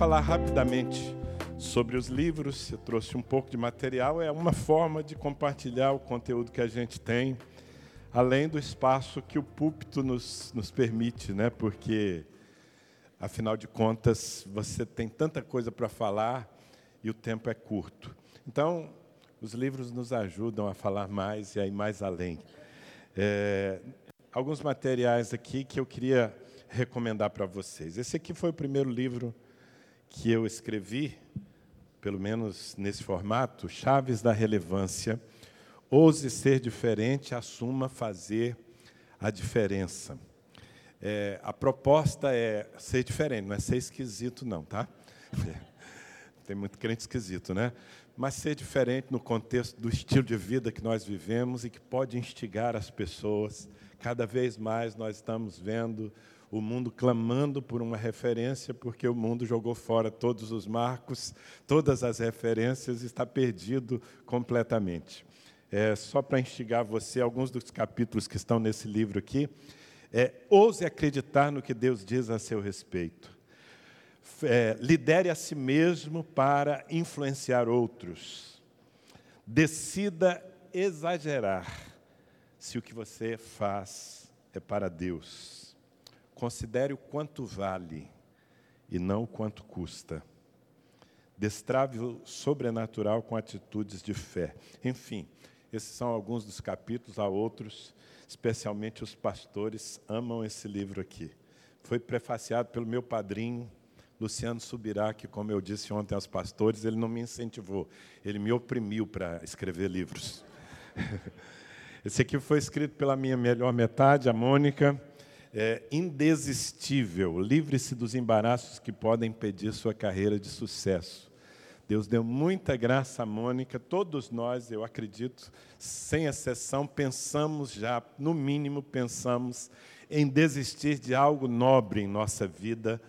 falar rapidamente sobre os livros. Eu trouxe um pouco de material. É uma forma de compartilhar o conteúdo que a gente tem, além do espaço que o púlpito nos, nos permite, né? Porque, afinal de contas, você tem tanta coisa para falar e o tempo é curto. Então, os livros nos ajudam a falar mais e a ir mais além. É, alguns materiais aqui que eu queria recomendar para vocês. Esse aqui foi o primeiro livro que eu escrevi, pelo menos nesse formato, Chaves da Relevância. Ouse ser diferente, assuma fazer a diferença. É, a proposta é ser diferente, não é ser esquisito, não, tá? Tem muito crente esquisito, né? Mas ser diferente no contexto do estilo de vida que nós vivemos e que pode instigar as pessoas. Cada vez mais nós estamos vendo o mundo clamando por uma referência, porque o mundo jogou fora todos os marcos, todas as referências, está perdido completamente. É, só para instigar você, alguns dos capítulos que estão nesse livro aqui, é, ouse acreditar no que Deus diz a seu respeito. É, lidere a si mesmo para influenciar outros. Decida exagerar se o que você faz é para Deus. Considere o quanto vale e não o quanto custa. Destrave o sobrenatural com atitudes de fé. Enfim, esses são alguns dos capítulos, há outros, especialmente os pastores amam esse livro aqui. Foi prefaciado pelo meu padrinho, Luciano Subirá, que, como eu disse ontem aos pastores, ele não me incentivou, ele me oprimiu para escrever livros. Esse aqui foi escrito pela minha melhor metade, a Mônica é, indesistível. Livre-se dos embaraços que podem impedir sua carreira de sucesso. Deus deu muita graça a Mônica, todos nós, eu acredito, sem exceção, pensamos já, no mínimo, pensamos em desistir de algo nobre em nossa vida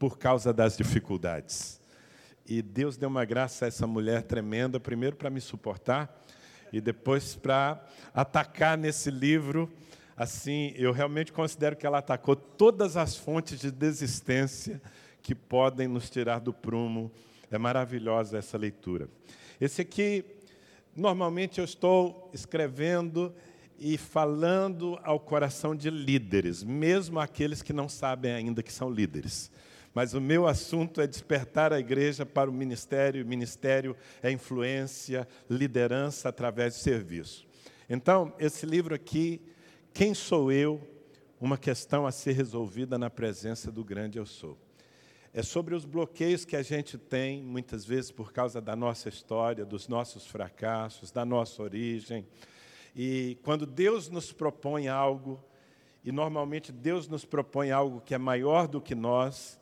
por causa das dificuldades. E Deus deu uma graça a essa mulher tremenda, primeiro para me suportar e depois para atacar nesse livro assim, eu realmente considero que ela atacou todas as fontes de desistência que podem nos tirar do prumo. É maravilhosa essa leitura. Esse aqui, normalmente eu estou escrevendo e falando ao coração de líderes, mesmo aqueles que não sabem ainda que são líderes. Mas o meu assunto é despertar a igreja para o ministério, o ministério é influência, liderança através do serviço. Então, esse livro aqui quem sou eu? Uma questão a ser resolvida na presença do grande eu sou. É sobre os bloqueios que a gente tem, muitas vezes por causa da nossa história, dos nossos fracassos, da nossa origem. E quando Deus nos propõe algo, e normalmente Deus nos propõe algo que é maior do que nós,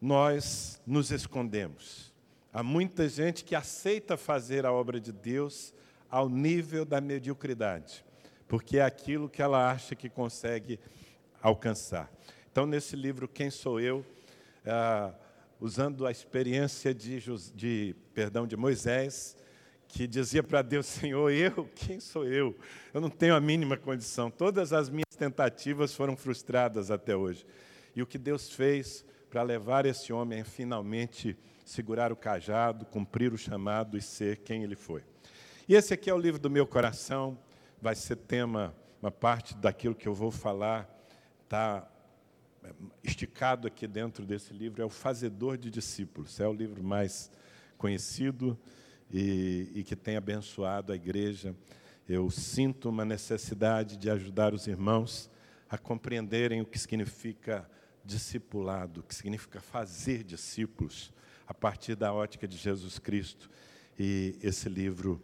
nós nos escondemos. Há muita gente que aceita fazer a obra de Deus ao nível da mediocridade porque é aquilo que ela acha que consegue alcançar. Então, nesse livro, Quem Sou Eu, ah, usando a experiência de, de, perdão, de Moisés, que dizia para Deus, Senhor, eu, quem sou eu? Eu não tenho a mínima condição. Todas as minhas tentativas foram frustradas até hoje. E o que Deus fez para levar esse homem a finalmente segurar o cajado, cumprir o chamado e ser quem ele foi. E esse aqui é o livro do meu coração vai ser tema, uma parte daquilo que eu vou falar está esticado aqui dentro desse livro, é o Fazedor de Discípulos. É o livro mais conhecido e, e que tem abençoado a igreja. Eu sinto uma necessidade de ajudar os irmãos a compreenderem o que significa discipulado, o que significa fazer discípulos a partir da ótica de Jesus Cristo. E esse livro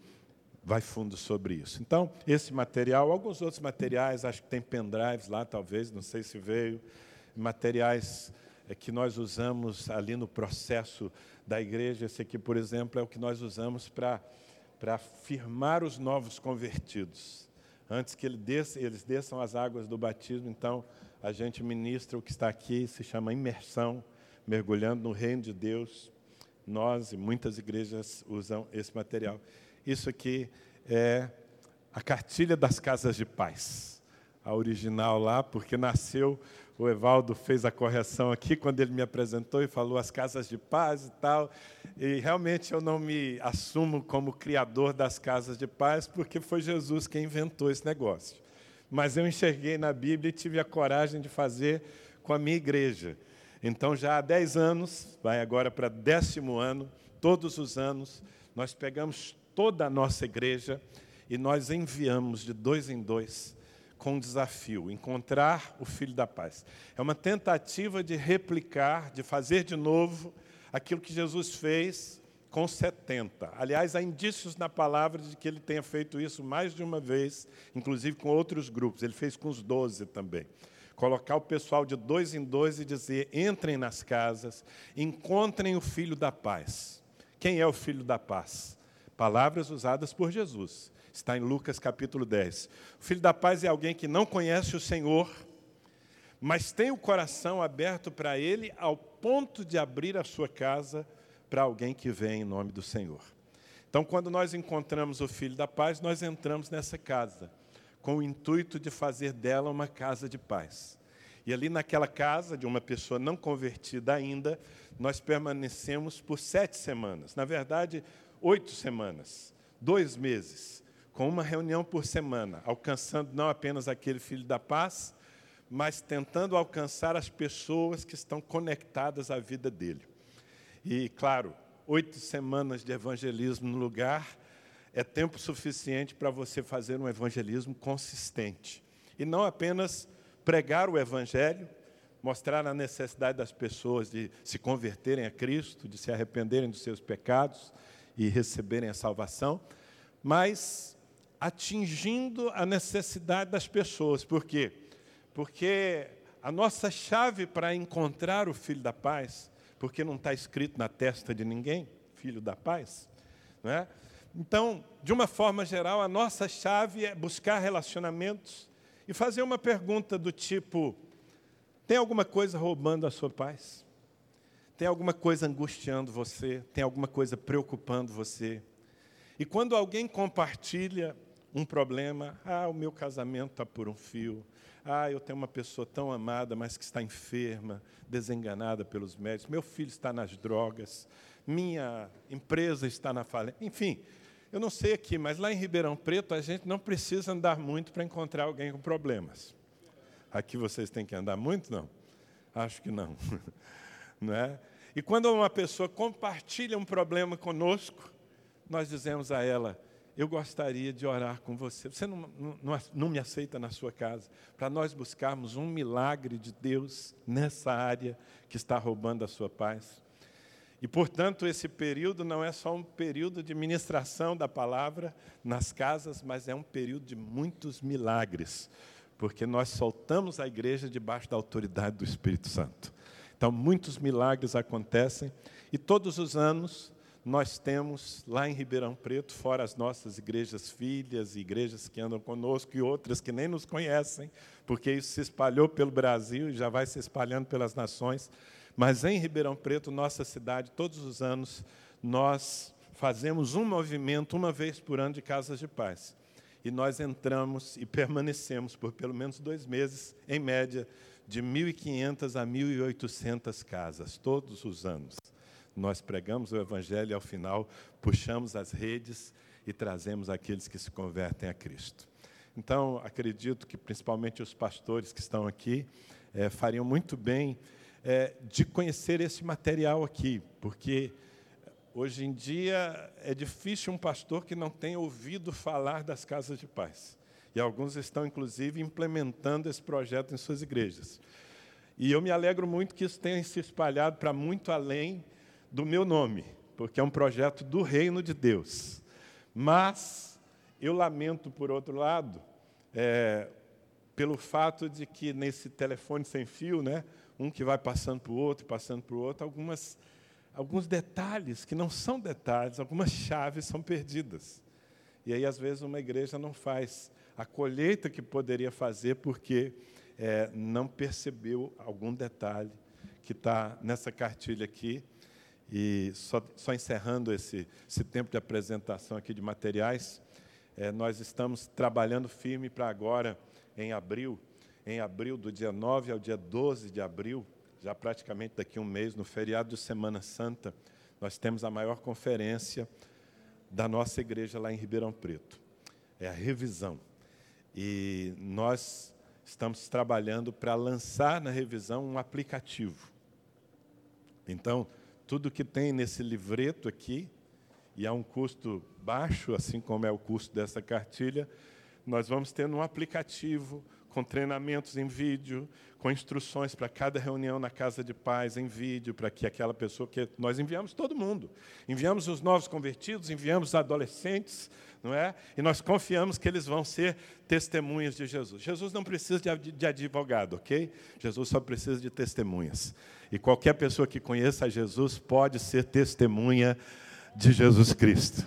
vai fundo sobre isso. Então, esse material, alguns outros materiais, acho que tem pendrives lá, talvez, não sei se veio, materiais é, que nós usamos ali no processo da igreja. Esse aqui, por exemplo, é o que nós usamos para firmar os novos convertidos. Antes que eles desçam as águas do batismo, então a gente ministra o que está aqui, se chama imersão, mergulhando no reino de Deus nós e muitas igrejas usam esse material. Isso aqui é a cartilha das casas de paz. A original lá, porque nasceu, o Evaldo fez a correção aqui quando ele me apresentou e falou as casas de paz e tal. E realmente eu não me assumo como criador das casas de paz, porque foi Jesus quem inventou esse negócio. Mas eu enxerguei na Bíblia e tive a coragem de fazer com a minha igreja. Então, já há 10 anos, vai agora para décimo ano, todos os anos, nós pegamos toda a nossa igreja e nós enviamos de dois em dois com um desafio: encontrar o Filho da Paz. É uma tentativa de replicar, de fazer de novo aquilo que Jesus fez com 70. Aliás, há indícios na palavra de que ele tenha feito isso mais de uma vez, inclusive com outros grupos. Ele fez com os doze também. Colocar o pessoal de dois em dois e dizer: entrem nas casas, encontrem o Filho da Paz. Quem é o Filho da Paz? Palavras usadas por Jesus. Está em Lucas capítulo 10. O filho da paz é alguém que não conhece o Senhor, mas tem o coração aberto para Ele ao ponto de abrir a sua casa para alguém que vem em nome do Senhor. Então, quando nós encontramos o Filho da Paz, nós entramos nessa casa, com o intuito de fazer dela uma casa de paz. E ali naquela casa, de uma pessoa não convertida ainda, nós permanecemos por sete semanas. Na verdade, oito semanas, dois meses com uma reunião por semana, alcançando não apenas aquele filho da paz, mas tentando alcançar as pessoas que estão conectadas à vida dele. E, claro, oito semanas de evangelismo no lugar é tempo suficiente para você fazer um evangelismo consistente. E não apenas pregar o evangelho, mostrar a necessidade das pessoas de se converterem a Cristo, de se arrependerem dos seus pecados e receberem a salvação, mas atingindo a necessidade das pessoas. Por quê? Porque a nossa chave para encontrar o Filho da Paz, porque não está escrito na testa de ninguém, Filho da Paz, não é? Então, de uma forma geral, a nossa chave é buscar relacionamentos e fazer uma pergunta do tipo: tem alguma coisa roubando a sua paz? Tem alguma coisa angustiando você? Tem alguma coisa preocupando você? E quando alguém compartilha um problema, ah, o meu casamento está por um fio, ah, eu tenho uma pessoa tão amada, mas que está enferma, desenganada pelos médicos, meu filho está nas drogas, minha empresa está na falência, enfim, eu não sei aqui, mas lá em Ribeirão Preto a gente não precisa andar muito para encontrar alguém com problemas. Aqui vocês têm que andar muito, não? Acho que não. não é? E quando uma pessoa compartilha um problema conosco, nós dizemos a ela: eu gostaria de orar com você. Você não, não, não me aceita na sua casa, para nós buscarmos um milagre de Deus nessa área que está roubando a sua paz. E, portanto, esse período não é só um período de ministração da palavra nas casas, mas é um período de muitos milagres, porque nós soltamos a igreja debaixo da autoridade do Espírito Santo. Então, muitos milagres acontecem, e todos os anos nós temos lá em Ribeirão Preto, fora as nossas igrejas filhas, igrejas que andam conosco e outras que nem nos conhecem, porque isso se espalhou pelo Brasil e já vai se espalhando pelas nações. Mas em Ribeirão Preto, nossa cidade, todos os anos, nós fazemos um movimento uma vez por ano de casas de paz. E nós entramos e permanecemos por pelo menos dois meses, em média, de 1.500 a 1.800 casas, todos os anos nós pregamos o Evangelho e, ao final, puxamos as redes e trazemos aqueles que se convertem a Cristo. Então, acredito que, principalmente os pastores que estão aqui, é, fariam muito bem é, de conhecer esse material aqui, porque hoje em dia é difícil um pastor que não tenha ouvido falar das casas de paz. E alguns estão, inclusive, implementando esse projeto em suas igrejas. E eu me alegro muito que isso tenha se espalhado para muito além do meu nome, porque é um projeto do reino de Deus. Mas eu lamento, por outro lado, é, pelo fato de que nesse telefone sem fio, né, um que vai passando para o outro, passando para o outro, algumas, alguns detalhes que não são detalhes, algumas chaves são perdidas. E aí, às vezes, uma igreja não faz a colheita que poderia fazer porque é, não percebeu algum detalhe que está nessa cartilha aqui E só, só encerrando esse, esse tempo de apresentação aqui de materiais, é, nós estamos trabalhando firme para agora, em abril, em abril, do dia 9 ao dia 12 de abril, já praticamente daqui a um mês, no feriado de Semana Santa, nós temos a maior conferência da nossa igreja lá em Ribeirão Preto. É a revisão. E nós estamos trabalhando para lançar na revisão um aplicativo. Então, tudo que tem nesse livreto aqui, e a um custo baixo, assim como é o custo dessa cartilha, nós vamos ter um aplicativo com treinamentos em vídeo, com instruções para cada reunião na casa de paz em vídeo, para que aquela pessoa que nós enviamos todo mundo, enviamos os novos convertidos, enviamos os adolescentes, não é? E nós confiamos que eles vão ser testemunhas de Jesus. Jesus não precisa de, advogado, ok? Jesus só precisa de testemunhas. E qualquer pessoa que conheça Jesus pode ser testemunha de Jesus Cristo.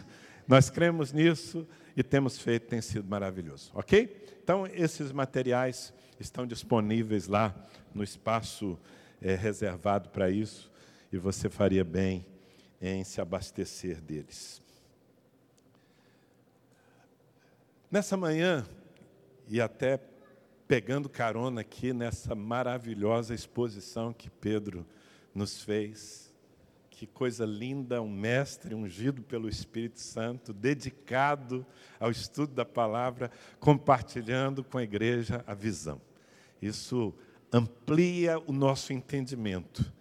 Nós cremos nisso e temos feito, tem sido maravilhoso, ok? Então, esses materiais estão disponíveis lá no espaço é, reservado para isso, e você faria bem em se abastecer deles. Nessa manhã, e até pegando carona aqui nessa maravilhosa exposição que Pedro nos fez, que coisa linda, um mestre ungido pelo Espírito Santo, dedicado ao estudo da palavra, compartilhando com a igreja a visão. Isso amplia o nosso entendimento.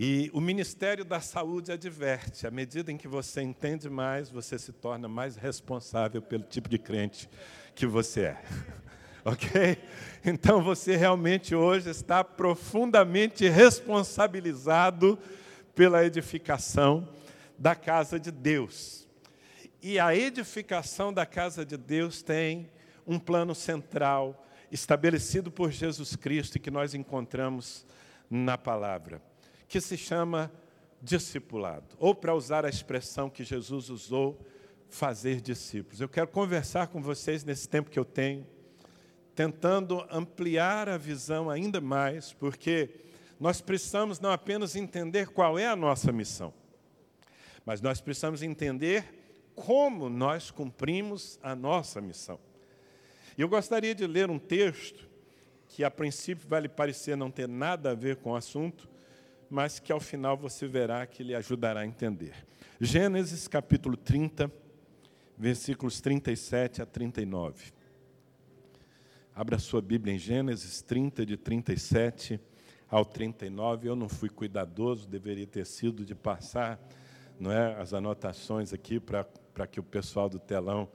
E o Ministério da Saúde adverte: à medida em que você entende mais, você se torna mais responsável pelo tipo de crente que você é. ok? Então você realmente hoje está profundamente responsabilizado pela edificação da casa de Deus. E a edificação da casa de Deus tem um plano central estabelecido por Jesus Cristo e que nós encontramos na palavra que se chama discipulado, ou para usar a expressão que Jesus usou, fazer discípulos. Eu quero conversar com vocês nesse tempo que eu tenho, tentando ampliar a visão ainda mais, porque nós precisamos não apenas entender qual é a nossa missão, mas nós precisamos entender como nós cumprimos a nossa missão. Eu gostaria de ler um texto que a princípio vai lhe parecer não ter nada a ver com o assunto, mas que ao final você verá que lhe ajudará a entender. Gênesis capítulo 30, versículos 37 a 39. Abra sua Bíblia em Gênesis 30, de 37 ao 39. Eu não fui cuidadoso, deveria ter sido de passar não é, as anotações aqui para que o pessoal do telão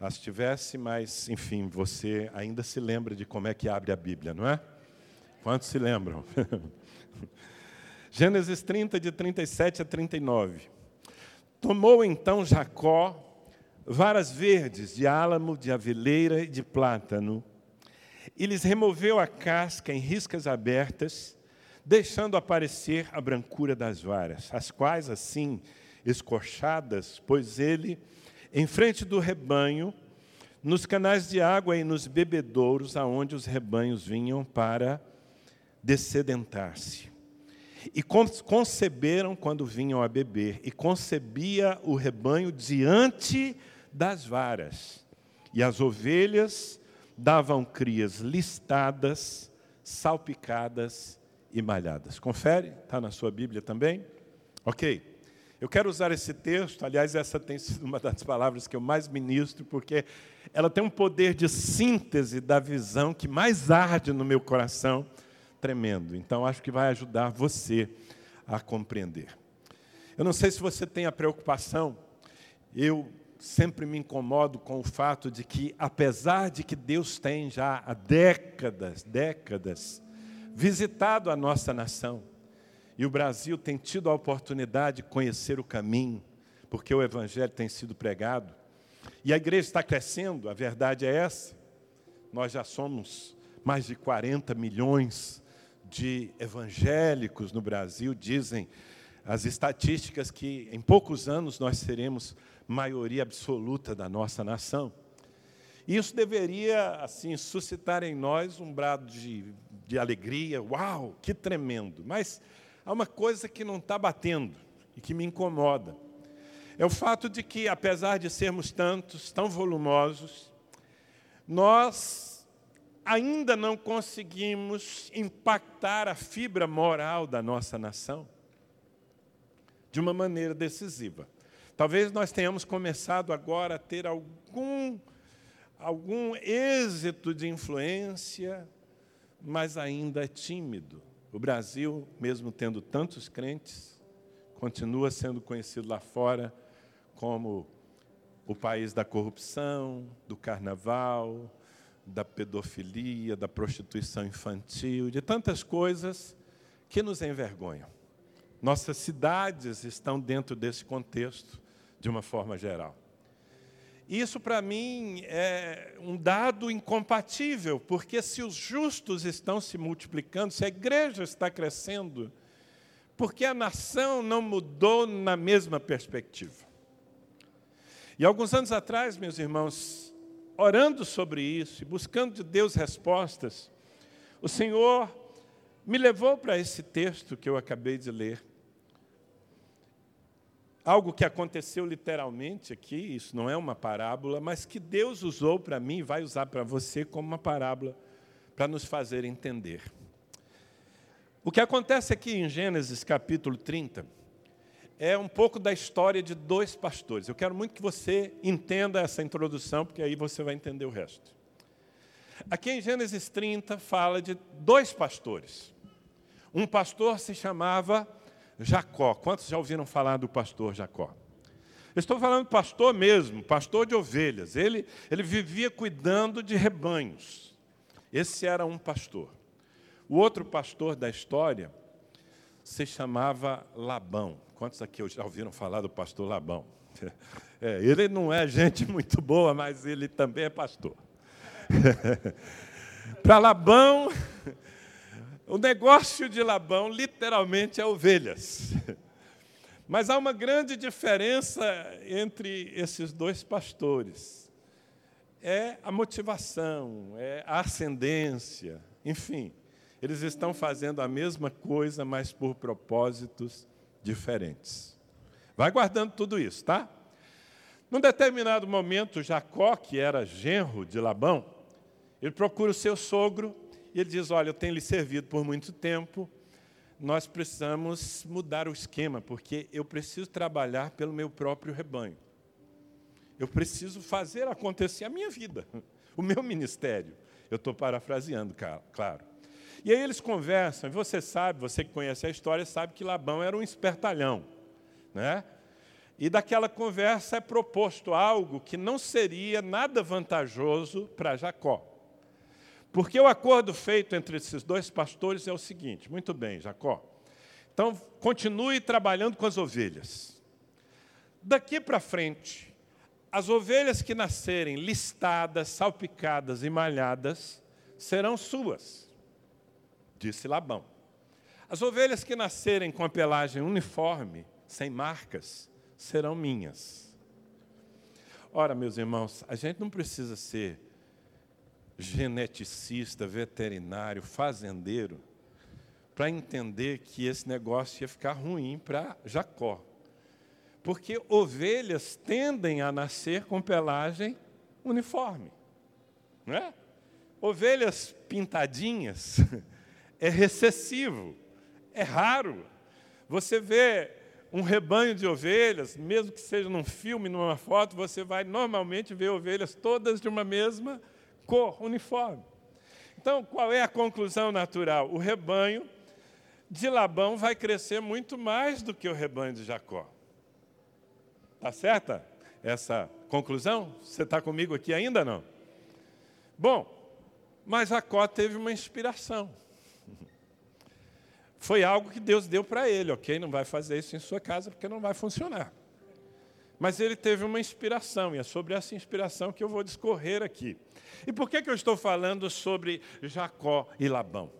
as tivesse, mas, enfim, você ainda se lembra de como é que abre a Bíblia, não é? Quantos se lembram? Gênesis 30, de 37 a 39. Tomou então Jacó varas verdes de álamo, de aveleira e de plátano, e lhes removeu a casca em riscas abertas, deixando aparecer a brancura das varas, as quais, assim, escorchadas, pôs ele em frente do rebanho, nos canais de água e nos bebedouros, aonde os rebanhos vinham para descedentar-se. E conceberam quando vinham a beber, e concebia o rebanho diante das varas. E as ovelhas davam crias listadas, salpicadas e malhadas. Confere? Está na sua Bíblia também? Ok. Eu quero usar esse texto, aliás, essa tem sido uma das palavras que eu mais ministro, porque ela tem um poder de síntese da visão que mais arde no meu coração tremendo. Então, acho que vai ajudar você a compreender. Eu não sei se você tem a preocupação, eu sempre me incomodo com o fato de que, apesar de que Deus tem já há décadas, décadas, visitado a nossa nação, e o Brasil tem tido a oportunidade de conhecer o caminho, porque o Evangelho tem sido pregado, e a igreja está crescendo, a verdade é essa. Nós já somos mais de 40 milhões de evangélicos no Brasil dizem as estatísticas que em poucos anos nós seremos maioria absoluta da nossa nação. Isso deveria assim suscitar em nós um brado de, de alegria, uau, que tremendo. Mas há uma coisa que não está batendo, e que me incomoda. É o fato de que, apesar de sermos tantos, tão volumosos, nós ainda não conseguimos impactar a fibra moral da nossa nação de uma maneira decisiva. Talvez nós tenhamos começado agora a ter algum, algum êxito de influência, mas ainda é tímido. O Brasil, mesmo tendo tantos crentes, continua sendo conhecido lá fora como o país da corrupção, do carnaval, da pedofilia, da prostituição infantil, de tantas coisas que nos envergonham. Nossas cidades estão dentro desse contexto, de uma forma geral. Isso, para mim, é um dado incompatível, porque se os justos estão se multiplicando, se a igreja está crescendo, porque a nação não mudou na mesma perspectiva. E alguns anos atrás, meus irmãos, orando sobre isso e buscando de Deus respostas, o Senhor me levou para esse texto que eu acabei de ler algo que aconteceu literalmente aqui, isso não é uma parábola, mas que Deus usou para mim e vai usar para você como uma parábola para nos fazer entender. O que acontece aqui em Gênesis capítulo 30 é um pouco da história de dois pastores. Eu quero muito que você entenda essa introdução, porque aí você vai entender o resto. Aqui em Gênesis 30 fala de dois pastores. Um pastor se chamava Jacó. Quantos já ouviram falar do pastor Jacó? Estou falando do pastor mesmo, pastor de ovelhas. Ele, ele vivia cuidando de rebanhos. Esse era um pastor. O outro pastor da história se chamava Labão. Quantos aqui já ouviram falar do pastor Labão? É, ele não é gente muito boa, mas ele também é pastor. Para Labão, o negócio de Labão literalmente é ovelhas. Mas há uma grande diferença entre esses dois pastores. É a motivação, é a ascendência, enfim. Eles estão fazendo a mesma coisa, mas por propósitos diferentes. Vai guardando tudo isso, tá? Num determinado momento, Jacó, que era genro de Labão, ele procura o seu sogro e ele diz: Olha, eu tenho lhe servido por muito tempo, nós precisamos mudar o esquema, porque eu preciso trabalhar pelo meu próprio rebanho. Eu preciso fazer acontecer a minha vida, o meu ministério. Eu estou parafraseando, claro. E aí eles conversam, e você sabe, você que conhece a história, sabe que Labão era um espertalhão. Né? E daquela conversa é proposto algo que não seria nada vantajoso para Jacó. Porque o acordo feito entre esses dois pastores é o seguinte: muito bem, Jacó. Então, continue trabalhando com as ovelhas. Daqui para frente, as ovelhas que nascerem listadas, salpicadas e malhadas serão suas, disse Labão. As ovelhas que nascerem com a pelagem uniforme, sem marcas, serão minhas. Ora, meus irmãos, a gente não precisa ser geneticista, veterinário, fazendeiro, para entender que esse negócio ia ficar ruim para Jacó. Porque ovelhas tendem a nascer com pelagem uniforme. Não é? Ovelhas pintadinhas é recessivo, é raro. Você vê um rebanho de ovelhas, mesmo que seja num filme, numa foto, você vai normalmente ver ovelhas todas de uma mesma cor uniforme. Então, qual é a conclusão natural? O rebanho de Labão vai crescer muito mais do que o rebanho de Jacó. Está certa essa conclusão? Você está comigo aqui ainda não? Bom, mas Jacó teve uma inspiração. Foi algo que Deus deu para ele, ok? Não vai fazer isso em sua casa porque não vai funcionar. Mas ele teve uma inspiração, e é sobre essa inspiração que eu vou discorrer aqui. E por que, que eu estou falando sobre Jacó e Labão?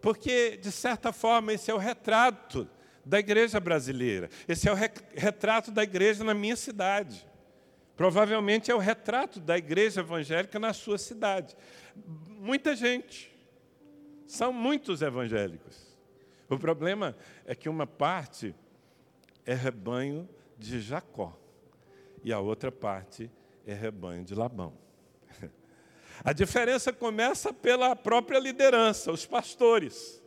Porque, de certa forma, esse é o retrato da igreja brasileira. Esse é o retrato da igreja na minha cidade. Provavelmente é o retrato da igreja evangélica na sua cidade. Muita gente. São muitos evangélicos. O problema é que uma parte é rebanho de Jacó e a outra parte é rebanho de Labão. A diferença começa pela própria liderança, os pastores.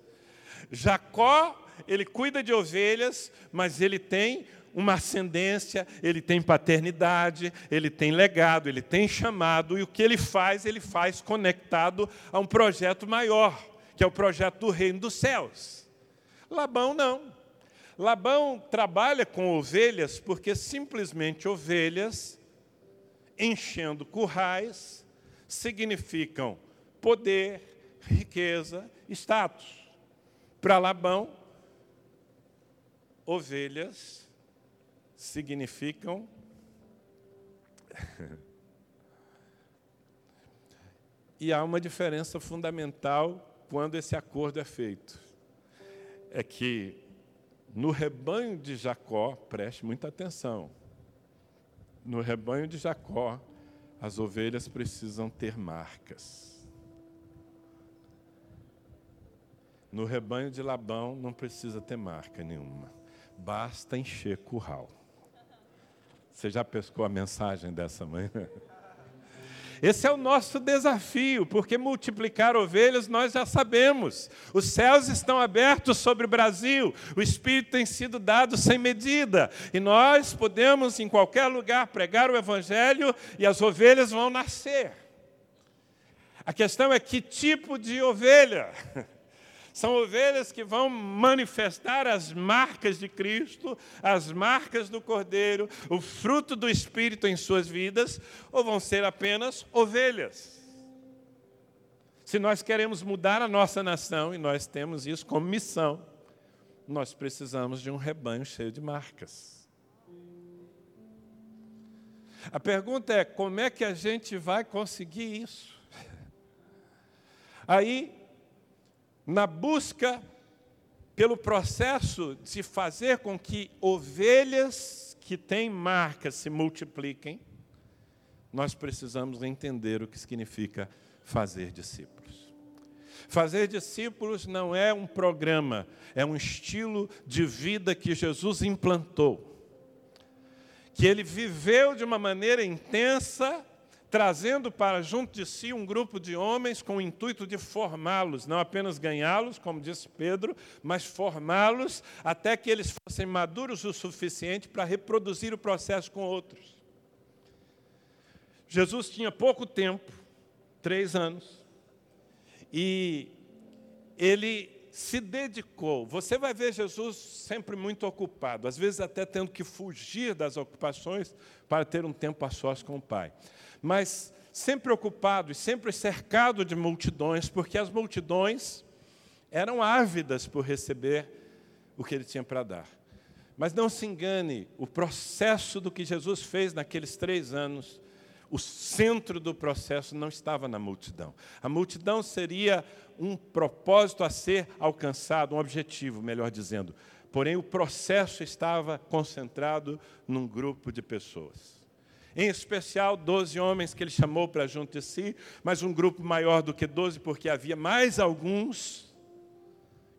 Jacó, ele cuida de ovelhas, mas ele tem uma ascendência, ele tem paternidade, ele tem legado, ele tem chamado, e o que ele faz, ele faz conectado a um projeto maior, que é o projeto do reino dos céus. Labão não. Labão trabalha com ovelhas porque simplesmente ovelhas enchendo currais significam poder, riqueza, status. Para Labão, ovelhas significam e há uma diferença fundamental quando esse acordo é feito. É que no rebanho de Jacó, preste muita atenção. No rebanho de Jacó, as ovelhas precisam ter marcas. No rebanho de Labão não precisa ter marca nenhuma. Basta encher curral. Você já pescou a mensagem dessa manhã? Esse é o nosso desafio, porque multiplicar ovelhas nós já sabemos. Os céus estão abertos sobre o Brasil, o Espírito tem sido dado sem medida, e nós podemos em qualquer lugar pregar o Evangelho e as ovelhas vão nascer. A questão é que tipo de ovelha? São ovelhas que vão manifestar as marcas de Cristo, as marcas do Cordeiro, o fruto do Espírito em suas vidas, ou vão ser apenas ovelhas? Se nós queremos mudar a nossa nação, e nós temos isso como missão, nós precisamos de um rebanho cheio de marcas. A pergunta é: como é que a gente vai conseguir isso? Aí na busca pelo processo de fazer com que ovelhas que têm marcas se multipliquem, nós precisamos entender o que significa fazer discípulos. Fazer discípulos não é um programa, é um estilo de vida que Jesus implantou, que ele viveu de uma maneira intensa trazendo para junto de si um grupo de homens com o intuito de formá-los, não apenas ganhá-los, como disse Pedro, mas formá-los até que eles fossem maduros o suficiente para reproduzir o processo com outros. Jesus tinha pouco tempo, três anos, e ele se dedicou. Você vai ver Jesus sempre muito ocupado, às vezes até tendo que fugir das ocupações para ter um tempo a sós com o Pai mas sempre ocupado e sempre cercado de multidões, porque as multidões eram ávidas por receber o que ele tinha para dar. Mas não se engane, o processo do que Jesus fez naqueles três anos, o centro do processo não estava na multidão. A multidão seria um propósito a ser alcançado, um objetivo, melhor dizendo. Porém, o processo estava concentrado num grupo de pessoas em especial doze homens que ele chamou para junto de si, mas um grupo maior do que doze, porque havia mais alguns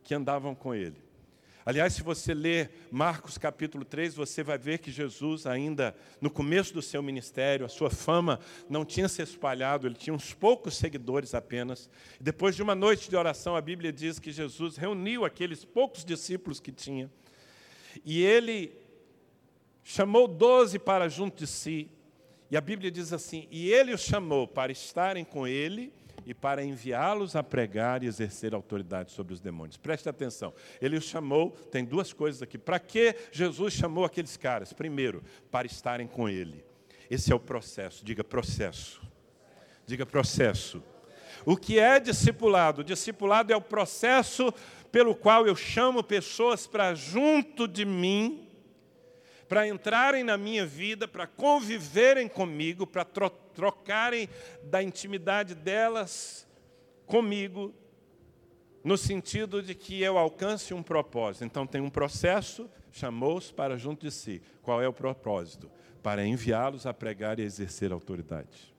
que andavam com ele. Aliás, se você ler Marcos capítulo 3, você vai ver que Jesus, ainda no começo do seu ministério, a sua fama não tinha se espalhado, ele tinha uns poucos seguidores apenas. Depois de uma noite de oração, a Bíblia diz que Jesus reuniu aqueles poucos discípulos que tinha, e ele chamou doze para junto de si, e a Bíblia diz assim: E ele os chamou para estarem com ele e para enviá-los a pregar e exercer autoridade sobre os demônios. Preste atenção. Ele os chamou, tem duas coisas aqui. Para que Jesus chamou aqueles caras? Primeiro, para estarem com ele. Esse é o processo. Diga processo. Diga processo. O que é discipulado? Discipulado é o processo pelo qual eu chamo pessoas para junto de mim para entrarem na minha vida, para conviverem comigo, para tro trocarem da intimidade delas comigo, no sentido de que eu alcance um propósito. Então tem um processo, chamou-os para junto de si. Qual é o propósito? Para enviá-los a pregar e exercer autoridade.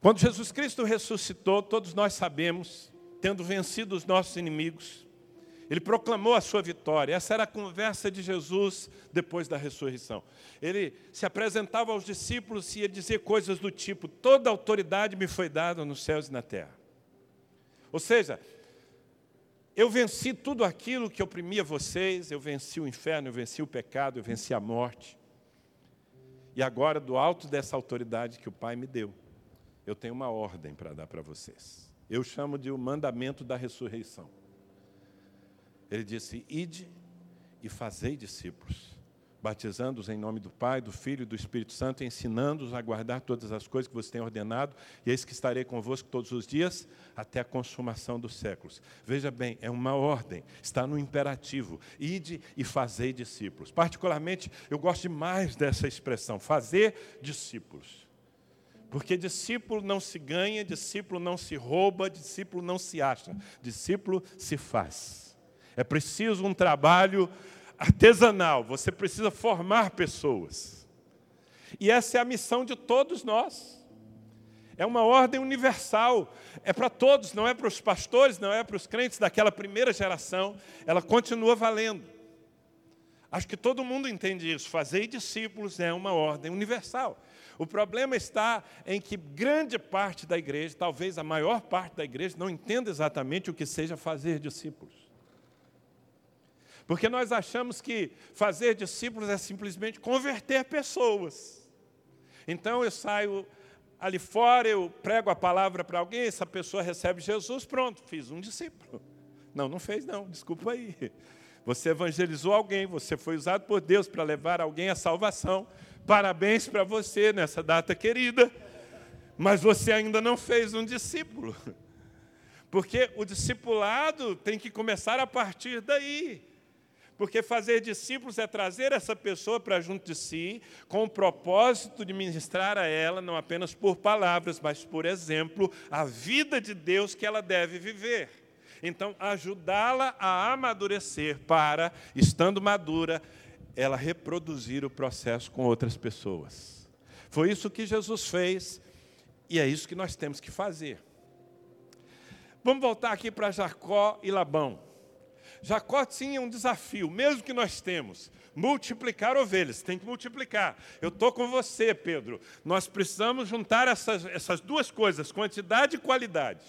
Quando Jesus Cristo ressuscitou, todos nós sabemos, tendo vencido os nossos inimigos, Ele proclamou a sua vitória. Essa era a conversa de Jesus depois da ressurreição. Ele se apresentava aos discípulos e ia dizer coisas do tipo: Toda autoridade me foi dada nos céus e na terra. Ou seja, eu venci tudo aquilo que oprimia vocês, eu venci o inferno, eu venci o pecado, eu venci a morte. E agora, do alto dessa autoridade que o Pai me deu, eu tenho uma ordem para dar para vocês. Eu chamo de o mandamento da ressurreição. Ele disse: Ide e fazei discípulos, batizando-os em nome do Pai, do Filho e do Espírito Santo, ensinando-os a guardar todas as coisas que você tem ordenado, e eis que estarei convosco todos os dias até a consumação dos séculos. Veja bem, é uma ordem, está no imperativo: ide e fazei discípulos. Particularmente, eu gosto demais dessa expressão, fazer discípulos. Porque discípulo não se ganha, discípulo não se rouba, discípulo não se acha, discípulo se faz. É preciso um trabalho artesanal, você precisa formar pessoas. E essa é a missão de todos nós. É uma ordem universal, é para todos, não é para os pastores, não é para os crentes daquela primeira geração, ela continua valendo. Acho que todo mundo entende isso. Fazer discípulos é uma ordem universal. O problema está em que grande parte da igreja, talvez a maior parte da igreja, não entenda exatamente o que seja fazer discípulos. Porque nós achamos que fazer discípulos é simplesmente converter pessoas. Então eu saio ali fora, eu prego a palavra para alguém, essa pessoa recebe Jesus, pronto, fiz um discípulo. Não, não fez não, desculpa aí. Você evangelizou alguém, você foi usado por Deus para levar alguém à salvação. Parabéns para você nessa data querida. Mas você ainda não fez um discípulo. Porque o discipulado tem que começar a partir daí. Porque fazer discípulos é trazer essa pessoa para junto de si, com o propósito de ministrar a ela, não apenas por palavras, mas por exemplo, a vida de Deus que ela deve viver. Então, ajudá-la a amadurecer para, estando madura, ela reproduzir o processo com outras pessoas. Foi isso que Jesus fez e é isso que nós temos que fazer. Vamos voltar aqui para Jacó e Labão. Jacó tinha um desafio, mesmo que nós temos, multiplicar ovelhas, tem que multiplicar. Eu estou com você, Pedro. Nós precisamos juntar essas, essas duas coisas, quantidade e qualidade.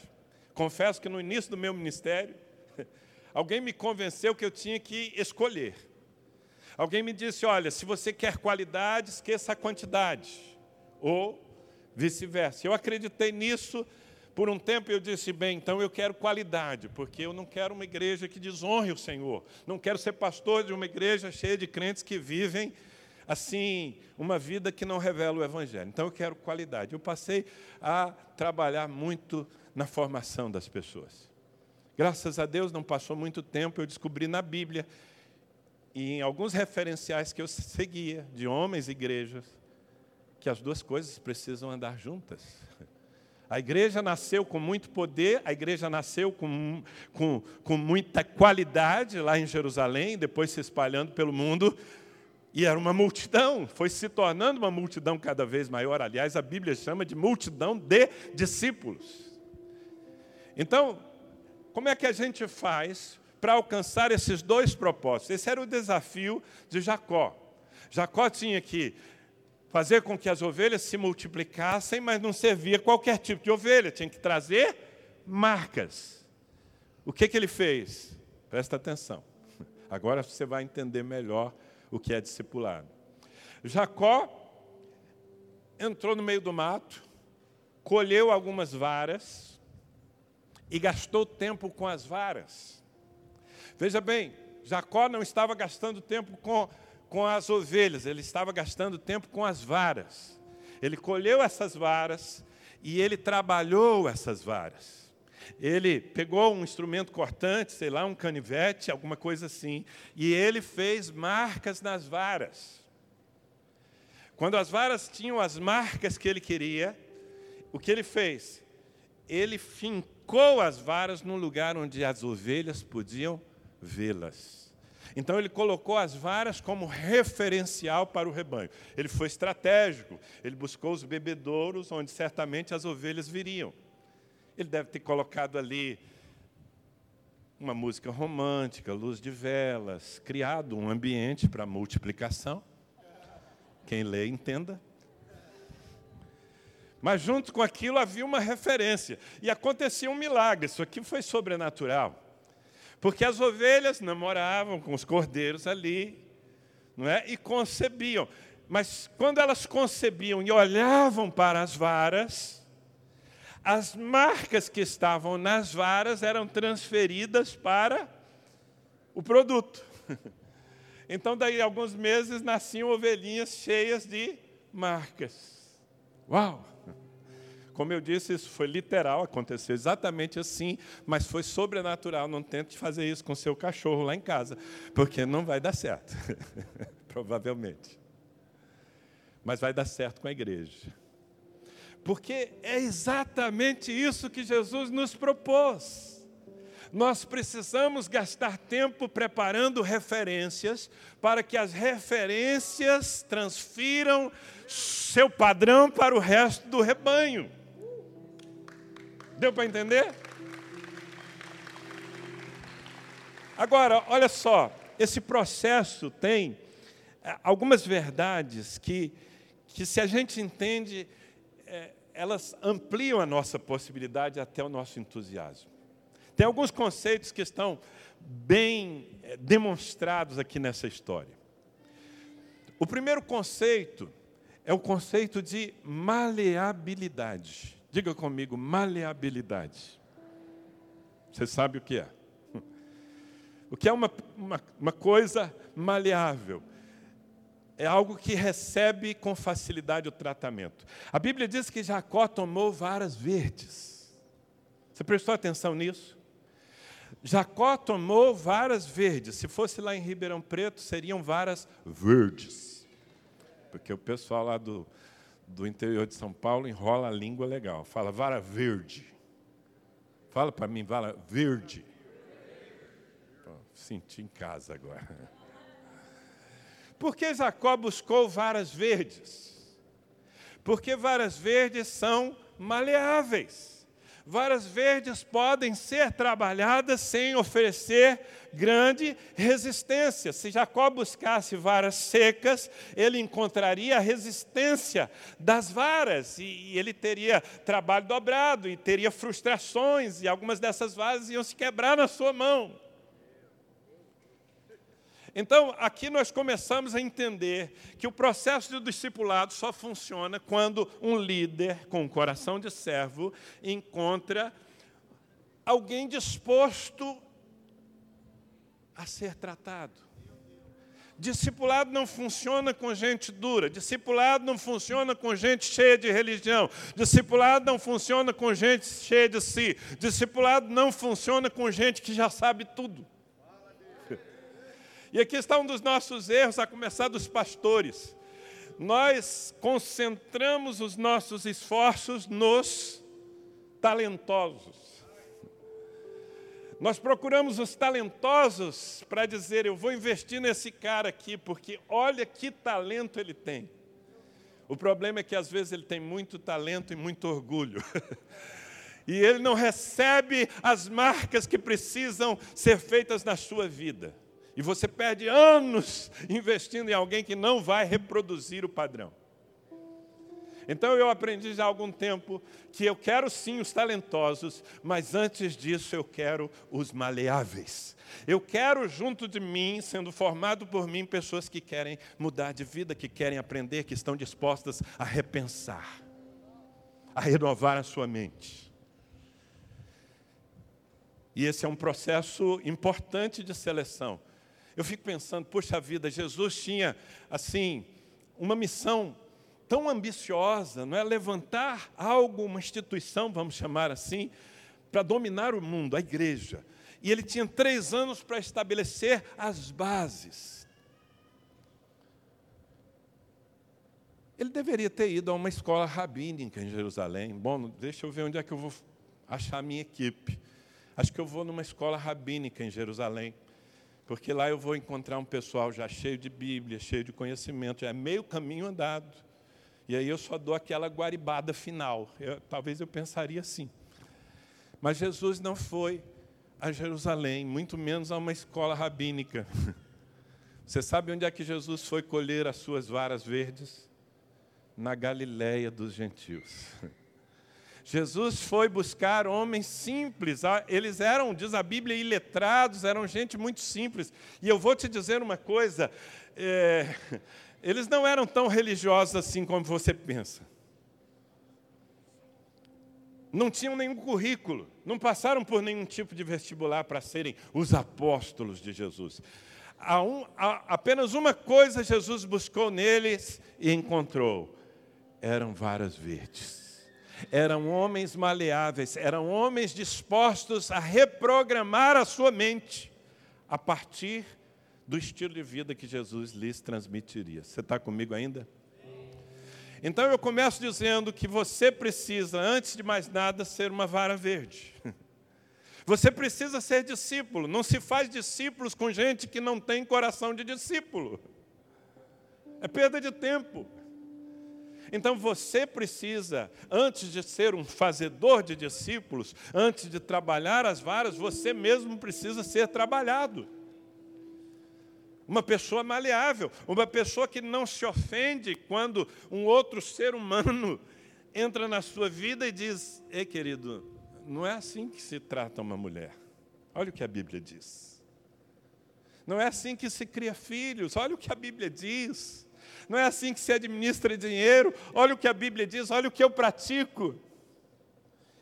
Confesso que no início do meu ministério, alguém me convenceu que eu tinha que escolher. Alguém me disse: olha, se você quer qualidade, esqueça a quantidade. Ou vice-versa. Eu acreditei nisso por um tempo eu disse, bem, então eu quero qualidade, porque eu não quero uma igreja que desonre o Senhor. Não quero ser pastor de uma igreja cheia de crentes que vivem assim, uma vida que não revela o Evangelho. Então eu quero qualidade. Eu passei a trabalhar muito na formação das pessoas. Graças a Deus, não passou muito tempo, eu descobri na Bíblia e em alguns referenciais que eu seguia, de homens e igrejas, que as duas coisas precisam andar juntas. A igreja nasceu com muito poder, a igreja nasceu com, com, com muita qualidade lá em Jerusalém, depois se espalhando pelo mundo, e era uma multidão, foi se tornando uma multidão cada vez maior. Aliás, a Bíblia chama de multidão de discípulos. Então, como é que a gente faz para alcançar esses dois propósitos? Esse era o desafio de Jacó. Jacó tinha que fazer com que as ovelhas se multiplicassem, mas não servia qualquer tipo de ovelha, tinha que trazer marcas. O que, que ele fez? Presta atenção. Agora você vai entender melhor o que é discipulado. Jacó entrou no meio do mato, colheu algumas varas e gastou tempo com as varas. Veja bem, Jacó não estava gastando tempo com com as ovelhas, ele estava gastando tempo com as varas. Ele colheu essas varas e ele trabalhou essas varas. Ele pegou um instrumento cortante, sei lá, um canivete, alguma coisa assim, e ele fez marcas nas varas. Quando as varas tinham as marcas que ele queria, o que ele fez? Ele fincou as varas num lugar onde as ovelhas podiam vê-las. Então ele colocou as varas como referencial para o rebanho. Ele foi estratégico, ele buscou os bebedouros onde certamente as ovelhas viriam. Ele deve ter colocado ali uma música romântica, luz de velas, criado um ambiente para multiplicação. Quem lê, entenda. Mas junto com aquilo havia uma referência. E acontecia um milagre. Isso aqui foi sobrenatural. Porque as ovelhas namoravam com os cordeiros ali, não é? E concebiam. Mas quando elas concebiam e olhavam para as varas, as marcas que estavam nas varas eram transferidas para o produto. Então, daí alguns meses nasciam ovelhinhas cheias de marcas. Uau! Como eu disse, isso foi literal, aconteceu exatamente assim, mas foi sobrenatural. Não tente fazer isso com seu cachorro lá em casa, porque não vai dar certo, provavelmente. Mas vai dar certo com a igreja. Porque é exatamente isso que Jesus nos propôs. Nós precisamos gastar tempo preparando referências para que as referências transfiram seu padrão para o resto do rebanho. Deu para entender? Agora, olha só, esse processo tem é, algumas verdades que, que se a gente entende, é, elas ampliam a nossa possibilidade até o nosso entusiasmo. Tem alguns conceitos que estão bem é, demonstrados aqui nessa história. O primeiro conceito é o conceito de maleabilidade. Diga comigo, maleabilidade. Você sabe o que é? O que é uma, uma, uma coisa maleável? É algo que recebe com facilidade o tratamento. A Bíblia diz que Jacó tomou varas verdes. Você prestou atenção nisso? Jacó tomou varas verdes. Se fosse lá em Ribeirão Preto, seriam varas verdes. Porque o pessoal lá do, do interior de São Paulo enrola a língua legal. Fala vara verde. Fala para mim, vara verde. Senti em casa agora. Por que Jacó buscou varas verdes? Porque varas verdes são maleáveis varas verdes podem ser trabalhadas sem oferecer grande resistência. Se Jacó buscasse varas secas, ele encontraria a resistência das varas e ele teria trabalho dobrado e teria frustrações e algumas dessas varas iam se quebrar na sua mão. Então, aqui nós começamos a entender que o processo de discipulado só funciona quando um líder com um coração de servo encontra alguém disposto a ser tratado. Discipulado não funciona com gente dura, discipulado não funciona com gente cheia de religião, discipulado não funciona com gente cheia de si, discipulado não funciona com gente que já sabe tudo. E aqui está um dos nossos erros, a começar dos pastores. Nós concentramos os nossos esforços nos talentosos. Nós procuramos os talentosos para dizer: eu vou investir nesse cara aqui, porque olha que talento ele tem. O problema é que às vezes ele tem muito talento e muito orgulho. e ele não recebe as marcas que precisam ser feitas na sua vida. E você perde anos investindo em alguém que não vai reproduzir o padrão. Então eu aprendi já há algum tempo que eu quero sim os talentosos, mas antes disso eu quero os maleáveis. Eu quero junto de mim, sendo formado por mim, pessoas que querem mudar de vida, que querem aprender, que estão dispostas a repensar, a renovar a sua mente. E esse é um processo importante de seleção. Eu fico pensando, poxa vida, Jesus tinha, assim, uma missão tão ambiciosa, não é? Levantar algo, uma instituição, vamos chamar assim, para dominar o mundo, a igreja. E ele tinha três anos para estabelecer as bases. Ele deveria ter ido a uma escola rabínica em Jerusalém. Bom, deixa eu ver onde é que eu vou achar a minha equipe. Acho que eu vou numa escola rabínica em Jerusalém porque lá eu vou encontrar um pessoal já cheio de Bíblia, cheio de conhecimento, já é meio caminho andado. E aí eu só dou aquela guaribada final. Eu, talvez eu pensaria assim. Mas Jesus não foi a Jerusalém, muito menos a uma escola rabínica. Você sabe onde é que Jesus foi colher as suas varas verdes? Na Galiléia dos gentios. Jesus foi buscar homens simples, ah, eles eram, diz a Bíblia, iletrados, eram gente muito simples. E eu vou te dizer uma coisa: é, eles não eram tão religiosos assim como você pensa. Não tinham nenhum currículo, não passaram por nenhum tipo de vestibular para serem os apóstolos de Jesus. Há um, há apenas uma coisa Jesus buscou neles e encontrou: eram varas verdes eram homens maleáveis, eram homens dispostos a reprogramar a sua mente a partir do estilo de vida que Jesus lhes transmitiria. Você está comigo ainda? Então eu começo dizendo que você precisa, antes de mais nada, ser uma vara verde. Você precisa ser discípulo. Não se faz discípulos com gente que não tem coração de discípulo. É perda de tempo. Então você precisa, antes de ser um fazedor de discípulos, antes de trabalhar as varas, você mesmo precisa ser trabalhado. Uma pessoa maleável, uma pessoa que não se ofende quando um outro ser humano entra na sua vida e diz: Ei, querido, não é assim que se trata uma mulher. Olha o que a Bíblia diz. Não é assim que se cria filhos. Olha o que a Bíblia diz. Não é assim que se administra dinheiro. Olha o que a Bíblia diz, olha o que eu pratico.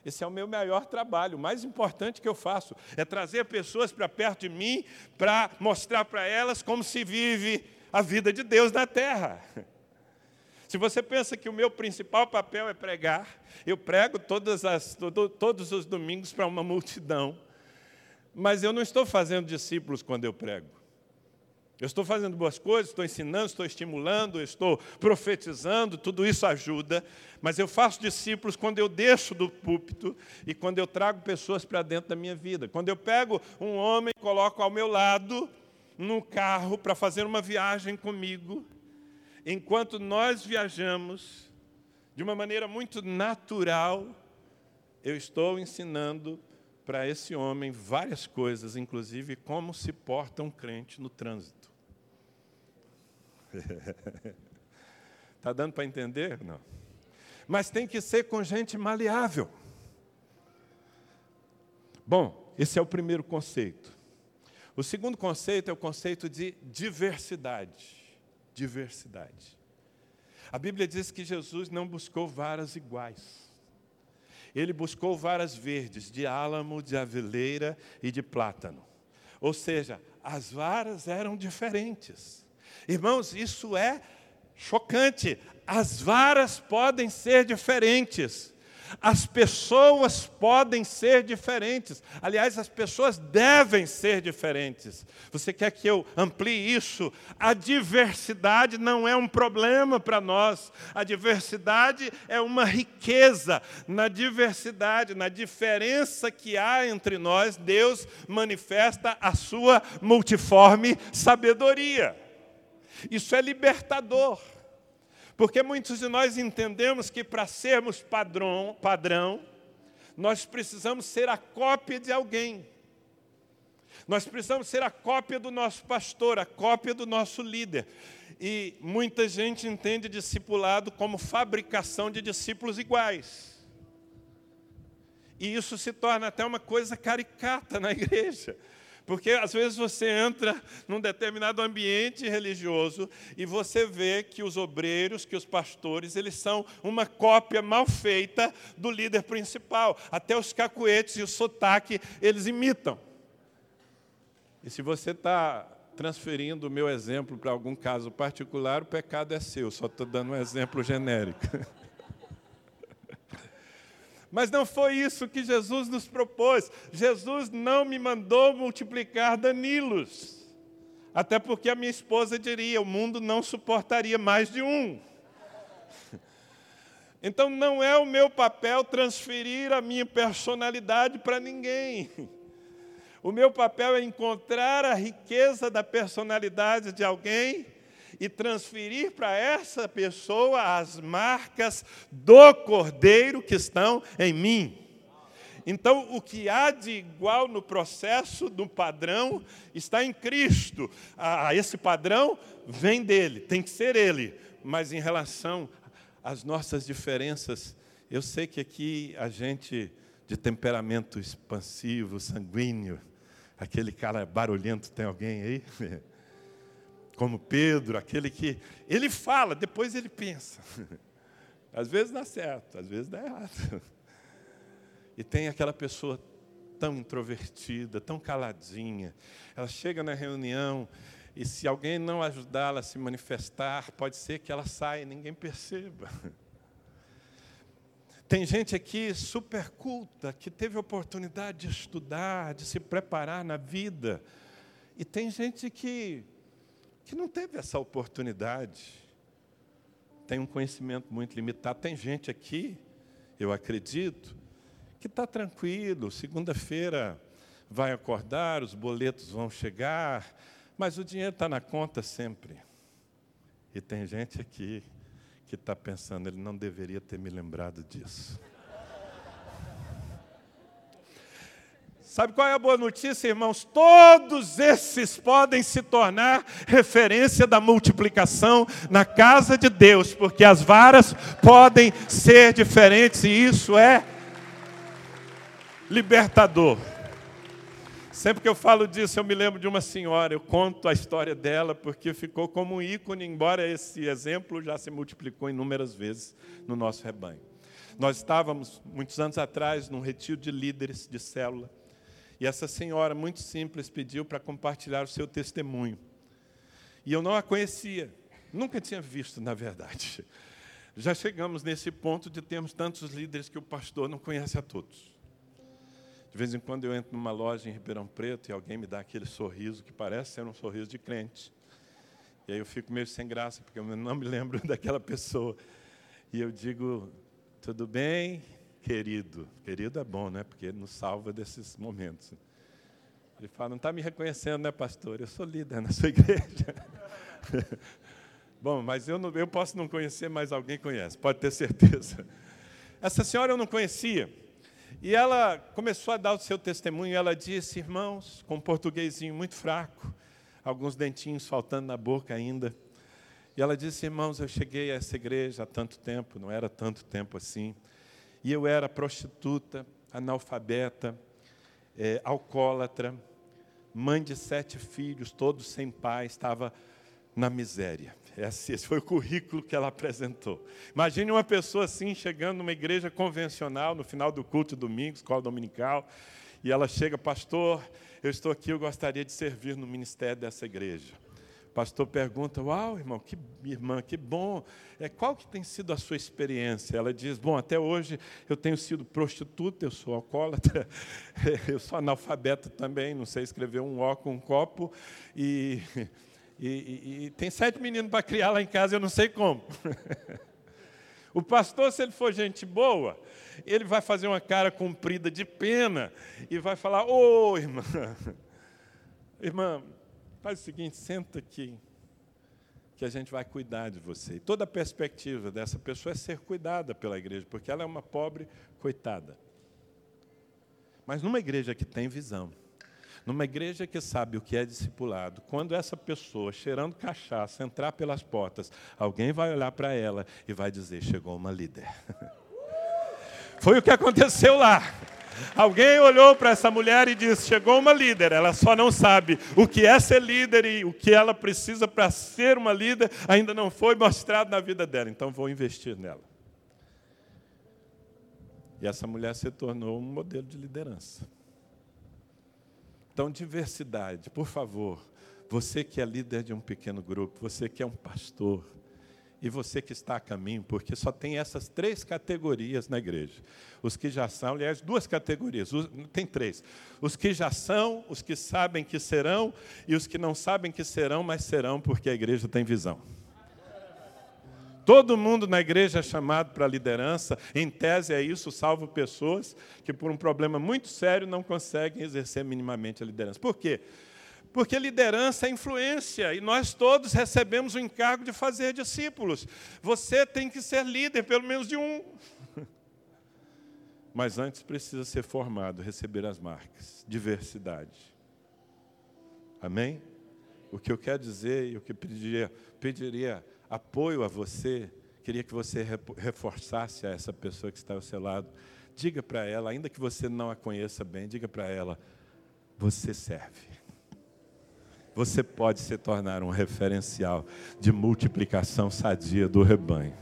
Esse é o meu maior trabalho, o mais importante que eu faço é trazer pessoas para perto de mim para mostrar para elas como se vive a vida de Deus na terra. Se você pensa que o meu principal papel é pregar, eu prego as, todo, todos os domingos para uma multidão, mas eu não estou fazendo discípulos quando eu prego. Eu estou fazendo boas coisas, estou ensinando, estou estimulando, estou profetizando, tudo isso ajuda, mas eu faço discípulos quando eu deixo do púlpito e quando eu trago pessoas para dentro da minha vida. Quando eu pego um homem e coloco ao meu lado no carro para fazer uma viagem comigo, enquanto nós viajamos de uma maneira muito natural, eu estou ensinando para esse homem várias coisas, inclusive como se porta um crente no trânsito. Está dando para entender? Não. Mas tem que ser com gente maleável. Bom, esse é o primeiro conceito. O segundo conceito é o conceito de diversidade. Diversidade. A Bíblia diz que Jesus não buscou varas iguais. Ele buscou varas verdes, de álamo, de aveleira e de plátano. Ou seja, as varas eram diferentes. Irmãos, isso é chocante. As varas podem ser diferentes. As pessoas podem ser diferentes. Aliás, as pessoas devem ser diferentes. Você quer que eu amplie isso? A diversidade não é um problema para nós. A diversidade é uma riqueza. Na diversidade, na diferença que há entre nós, Deus manifesta a sua multiforme sabedoria. Isso é libertador. Porque muitos de nós entendemos que para sermos padrão, padrão, nós precisamos ser a cópia de alguém. Nós precisamos ser a cópia do nosso pastor, a cópia do nosso líder. E muita gente entende discipulado como fabricação de discípulos iguais. E isso se torna até uma coisa caricata na igreja. Porque às vezes você entra num determinado ambiente religioso e você vê que os obreiros, que os pastores, eles são uma cópia mal feita do líder principal. Até os cacuetes e o sotaque eles imitam. E se você está transferindo o meu exemplo para algum caso particular, o pecado é seu, só estou dando um exemplo genérico. Mas não foi isso que Jesus nos propôs. Jesus não me mandou multiplicar Danilos. Até porque a minha esposa diria: o mundo não suportaria mais de um. Então não é o meu papel transferir a minha personalidade para ninguém. O meu papel é encontrar a riqueza da personalidade de alguém e transferir para essa pessoa as marcas do Cordeiro que estão em mim. Então, o que há de igual no processo, no padrão, está em Cristo. Ah, esse padrão vem dele, tem que ser ele. Mas em relação às nossas diferenças, eu sei que aqui a gente de temperamento expansivo, sanguíneo, aquele cara barulhento, tem alguém aí? Como Pedro, aquele que ele fala, depois ele pensa. Às vezes dá certo, às vezes dá errado. E tem aquela pessoa tão introvertida, tão caladinha. Ela chega na reunião e se alguém não ajudá-la a se manifestar, pode ser que ela saia e ninguém perceba. Tem gente aqui super culta, que teve oportunidade de estudar, de se preparar na vida. E tem gente que, que não teve essa oportunidade. Tem um conhecimento muito limitado. Tem gente aqui, eu acredito, que está tranquilo, segunda-feira vai acordar, os boletos vão chegar, mas o dinheiro está na conta sempre. E tem gente aqui que está pensando, ele não deveria ter me lembrado disso. Sabe qual é a boa notícia, irmãos? Todos esses podem se tornar referência da multiplicação na casa de Deus, porque as varas podem ser diferentes e isso é libertador. Sempre que eu falo disso, eu me lembro de uma senhora, eu conto a história dela, porque ficou como um ícone, embora esse exemplo já se multiplicou inúmeras vezes no nosso rebanho. Nós estávamos, muitos anos atrás, num retiro de líderes de célula, e essa senhora, muito simples, pediu para compartilhar o seu testemunho. E eu não a conhecia, nunca tinha visto, na verdade. Já chegamos nesse ponto de termos tantos líderes que o pastor não conhece a todos. De vez em quando eu entro numa loja em Ribeirão Preto e alguém me dá aquele sorriso que parece ser um sorriso de crente. E aí eu fico meio sem graça, porque eu não me lembro daquela pessoa. E eu digo, tudo bem, querido? Querido é bom, né? Porque nos salva desses momentos. Ele fala, não está me reconhecendo, né, pastor? Eu sou líder na sua igreja. bom, mas eu, não, eu posso não conhecer, mas alguém conhece, pode ter certeza. Essa senhora eu não conhecia. E ela começou a dar o seu testemunho, ela disse, irmãos, com um portuguesinho muito fraco, alguns dentinhos faltando na boca ainda. E ela disse, irmãos, eu cheguei a essa igreja há tanto tempo, não era tanto tempo assim, e eu era prostituta, analfabeta, é, alcoólatra, mãe de sete filhos, todos sem pai, estava na miséria. Esse foi o currículo que ela apresentou. Imagine uma pessoa assim, chegando numa igreja convencional, no final do culto domingo, escola dominical, e ela chega, pastor, eu estou aqui, eu gostaria de servir no ministério dessa igreja. Pastor pergunta, uau, irmão, que irmã, que bom. É, qual que tem sido a sua experiência? Ela diz, bom, até hoje eu tenho sido prostituta, eu sou alcoólatra, eu sou analfabeta também, não sei escrever um ó com um copo, e e, e, e tem sete meninos para criar lá em casa, eu não sei como. o pastor, se ele for gente boa, ele vai fazer uma cara comprida de pena e vai falar: Ô oh, irmã, irmã, faz o seguinte, senta aqui, que a gente vai cuidar de você. E toda a perspectiva dessa pessoa é ser cuidada pela igreja, porque ela é uma pobre coitada. Mas numa igreja que tem visão, numa igreja que sabe o que é discipulado, quando essa pessoa, cheirando cachaça, entrar pelas portas, alguém vai olhar para ela e vai dizer: chegou uma líder. Foi o que aconteceu lá. Alguém olhou para essa mulher e disse: chegou uma líder, ela só não sabe o que é ser líder e o que ela precisa para ser uma líder, ainda não foi mostrado na vida dela, então vou investir nela. E essa mulher se tornou um modelo de liderança. Então, diversidade, por favor. Você que é líder de um pequeno grupo, você que é um pastor, e você que está a caminho, porque só tem essas três categorias na igreja. Os que já são, aliás, duas categorias, tem três. Os que já são, os que sabem que serão, e os que não sabem que serão, mas serão porque a igreja tem visão. Todo mundo na igreja é chamado para a liderança, em tese é isso, salvo pessoas que por um problema muito sério não conseguem exercer minimamente a liderança. Por quê? Porque liderança é influência e nós todos recebemos o encargo de fazer discípulos. Você tem que ser líder, pelo menos de um. Mas antes precisa ser formado, receber as marcas. Diversidade. Amém? O que eu quero dizer e o que pediria, pediria apoio a você, queria que você reforçasse a essa pessoa que está ao seu lado. Diga para ela, ainda que você não a conheça bem, diga para ela: você serve. Você pode se tornar um referencial de multiplicação sadia do rebanho.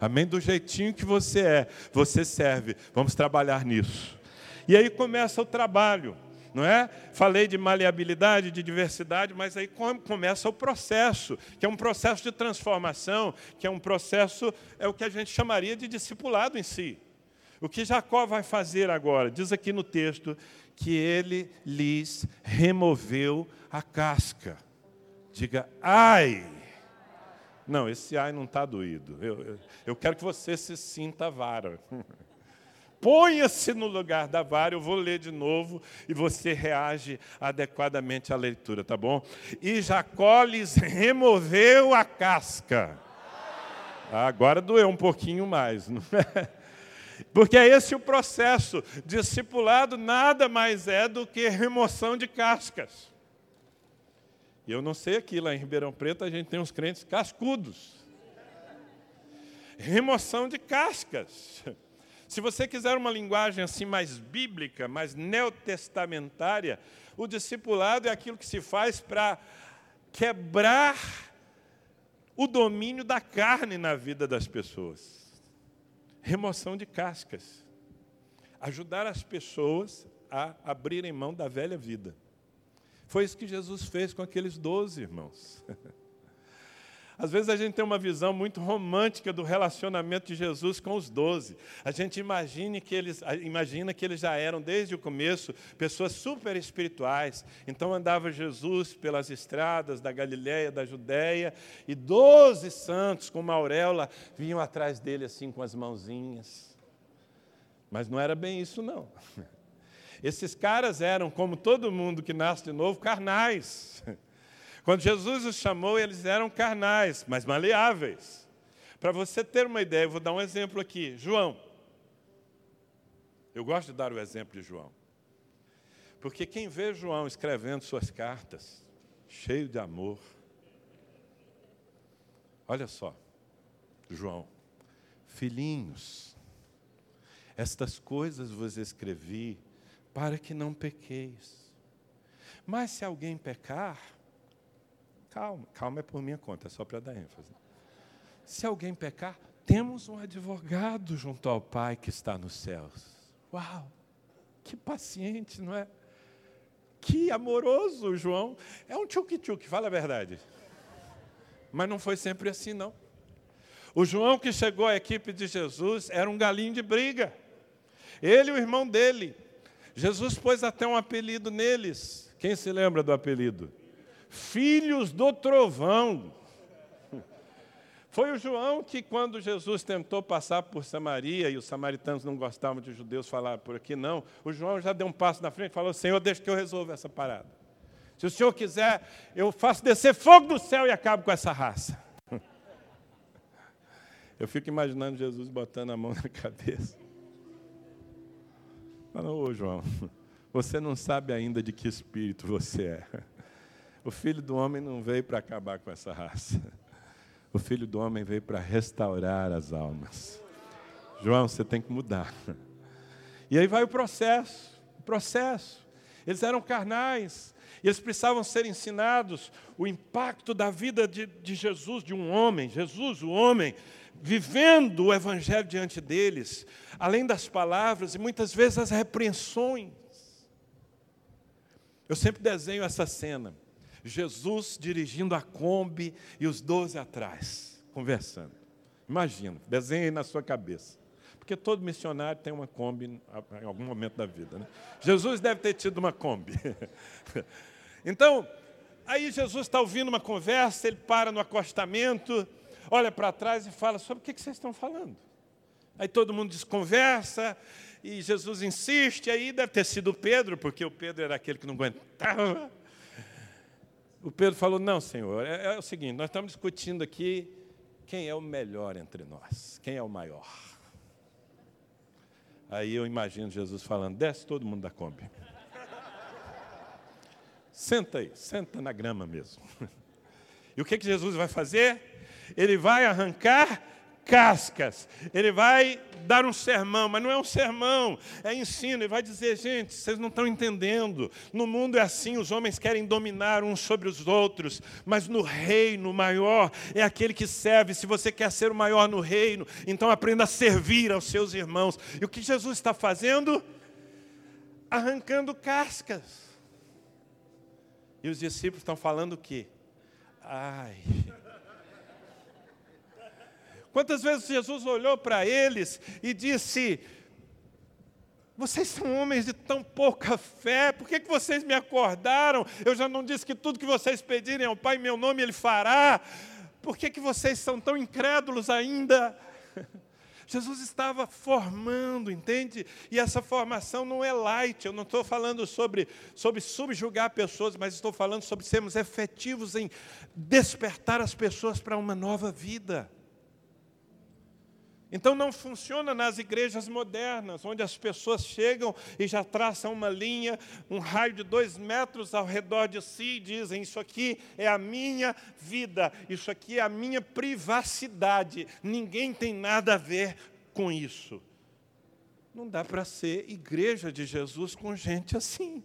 Amém? Do jeitinho que você é, você serve. Vamos trabalhar nisso. E aí começa o trabalho não é? Falei de maleabilidade, de diversidade, mas aí começa o processo, que é um processo de transformação, que é um processo, é o que a gente chamaria de discipulado em si. O que Jacó vai fazer agora? Diz aqui no texto que ele lhes removeu a casca. Diga, ai! Não, esse ai não está doído. Eu, eu, eu quero que você se sinta vara. Ponha-se no lugar da vara, eu vou ler de novo e você reage adequadamente à leitura, tá bom? E Jacó lhes removeu a casca. Agora doeu um pouquinho mais, não é? Porque é esse o processo. Discipulado nada mais é do que remoção de cascas. E eu não sei aqui, lá em Ribeirão Preto a gente tem uns crentes cascudos. Remoção de cascas. Se você quiser uma linguagem assim mais bíblica, mais neotestamentária, o discipulado é aquilo que se faz para quebrar o domínio da carne na vida das pessoas. Remoção de cascas. Ajudar as pessoas a abrirem mão da velha vida. Foi isso que Jesus fez com aqueles doze irmãos. Às vezes a gente tem uma visão muito romântica do relacionamento de Jesus com os doze. A gente imagina que, eles, imagina que eles já eram, desde o começo, pessoas super espirituais. Então andava Jesus pelas estradas da Galiléia, da Judéia, e doze santos com uma auréola vinham atrás dele assim com as mãozinhas. Mas não era bem isso, não. Esses caras eram, como todo mundo que nasce de novo, carnais. Quando Jesus os chamou, eles eram carnais, mas maleáveis. Para você ter uma ideia, eu vou dar um exemplo aqui. João. Eu gosto de dar o exemplo de João. Porque quem vê João escrevendo suas cartas, cheio de amor, olha só, João, filhinhos, estas coisas vos escrevi para que não pequeis. Mas se alguém pecar, Calma, calma é por minha conta, é só para dar ênfase. Se alguém pecar, temos um advogado junto ao Pai que está nos céus. Uau! Que paciente, não é? Que amoroso, João. É um tchuc-tchuc, fala a verdade. Mas não foi sempre assim, não. O João que chegou à equipe de Jesus era um galinho de briga. Ele e o irmão dele. Jesus pôs até um apelido neles. Quem se lembra do apelido? Filhos do trovão. Foi o João que, quando Jesus tentou passar por Samaria e os samaritanos não gostavam de judeus falar por aqui, não, o João já deu um passo na frente e falou: Senhor, deixa que eu resolva essa parada. Se o Senhor quiser, eu faço descer fogo do céu e acabo com essa raça. Eu fico imaginando Jesus botando a mão na cabeça. Falando, ô João, você não sabe ainda de que espírito você é. O filho do homem não veio para acabar com essa raça. O filho do homem veio para restaurar as almas. João, você tem que mudar. E aí vai o processo, o processo. Eles eram carnais, eles precisavam ser ensinados o impacto da vida de, de Jesus, de um homem, Jesus, o homem, vivendo o Evangelho diante deles, além das palavras e muitas vezes as repreensões. Eu sempre desenho essa cena. Jesus dirigindo a Kombi e os doze atrás, conversando. Imagina, desenhe na sua cabeça. Porque todo missionário tem uma Kombi em algum momento da vida. Né? Jesus deve ter tido uma Kombi. então, aí Jesus está ouvindo uma conversa, ele para no acostamento, olha para trás e fala: sobre o que vocês estão falando? Aí todo mundo desconversa, e Jesus insiste, aí deve ter sido Pedro, porque o Pedro era aquele que não aguentava o Pedro falou: Não, Senhor, é, é, o seguinte, nós estamos discutindo aqui quem é o melhor entre nós, quem é o maior. Aí eu imagino Jesus falando: desce todo mundo da Kombi. Senta aí, senta na grama mesmo. E o que, que Jesus vai fazer? Ele vai arrancar cascas. Ele vai dar um sermão, mas não é um sermão, é ensino. Ele vai dizer, gente, vocês não estão entendendo. No mundo é assim, os homens querem dominar uns sobre os outros, mas no reino maior é aquele que serve. Se você quer ser o maior no reino, então aprenda a servir aos seus irmãos. E o que Jesus está fazendo? Arrancando cascas. E os discípulos estão falando o quê? Ai, Quantas vezes Jesus olhou para eles e disse: Vocês são homens de tão pouca fé, por que, que vocês me acordaram? Eu já não disse que tudo que vocês pedirem ao Pai meu nome Ele fará. Por que, que vocês são tão incrédulos ainda? Jesus estava formando, entende? E essa formação não é light, eu não estou falando sobre, sobre subjugar pessoas, mas estou falando sobre sermos efetivos em despertar as pessoas para uma nova vida. Então não funciona nas igrejas modernas, onde as pessoas chegam e já traçam uma linha, um raio de dois metros ao redor de si e dizem: Isso aqui é a minha vida, isso aqui é a minha privacidade, ninguém tem nada a ver com isso. Não dá para ser igreja de Jesus com gente assim.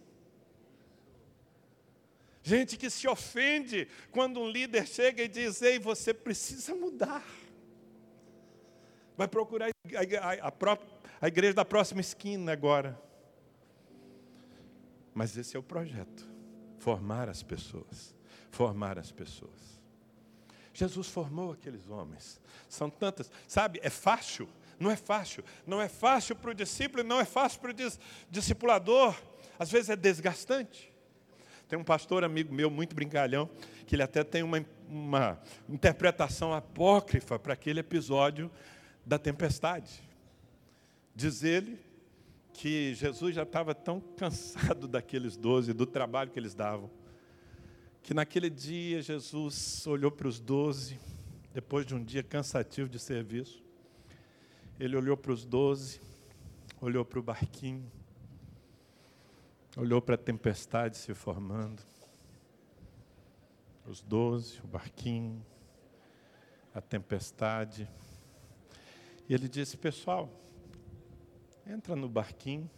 Gente que se ofende quando um líder chega e diz: Ei, você precisa mudar vai procurar a, a, a, a igreja da próxima esquina agora. Mas esse é o projeto: formar as pessoas. Formar as pessoas. Jesus formou aqueles homens. São tantas. Sabe, é fácil? Não é fácil. Não é fácil para o discípulo, não é fácil para o dis, discipulador. Às vezes é desgastante. Tem um pastor amigo meu, muito brincalhão, que ele até tem uma, uma interpretação apócrifa para aquele episódio da tempestade. Diz ele que Jesus já estava tão cansado daqueles doze, do trabalho que eles davam, que naquele dia Jesus olhou para os doze, depois de um dia cansativo de serviço, ele olhou para os doze, olhou para o barquinho, olhou para a tempestade se formando, os doze, o barquinho, a tempestade, e ele disse: Pessoal, entra no barquinho.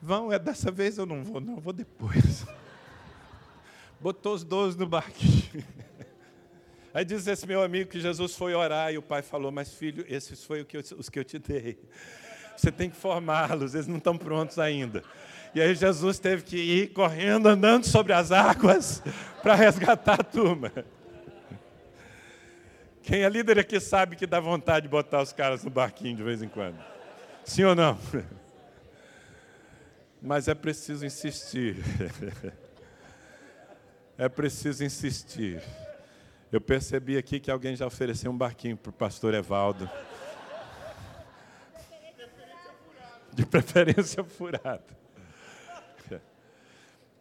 Vão, é dessa vez eu não vou, não, vou depois. Botou os doze no barquinho. Aí diz esse meu amigo que Jesus foi orar e o pai falou: Mas filho, esses foram os que eu te dei. Você tem que formá-los, eles não estão prontos ainda. E aí Jesus teve que ir correndo, andando sobre as águas, para resgatar a turma. Quem é líder aqui sabe que dá vontade de botar os caras no barquinho de vez em quando. Sim ou não? Mas é preciso insistir. É preciso insistir. Eu percebi aqui que alguém já ofereceu um barquinho para o pastor Evaldo. De preferência furado.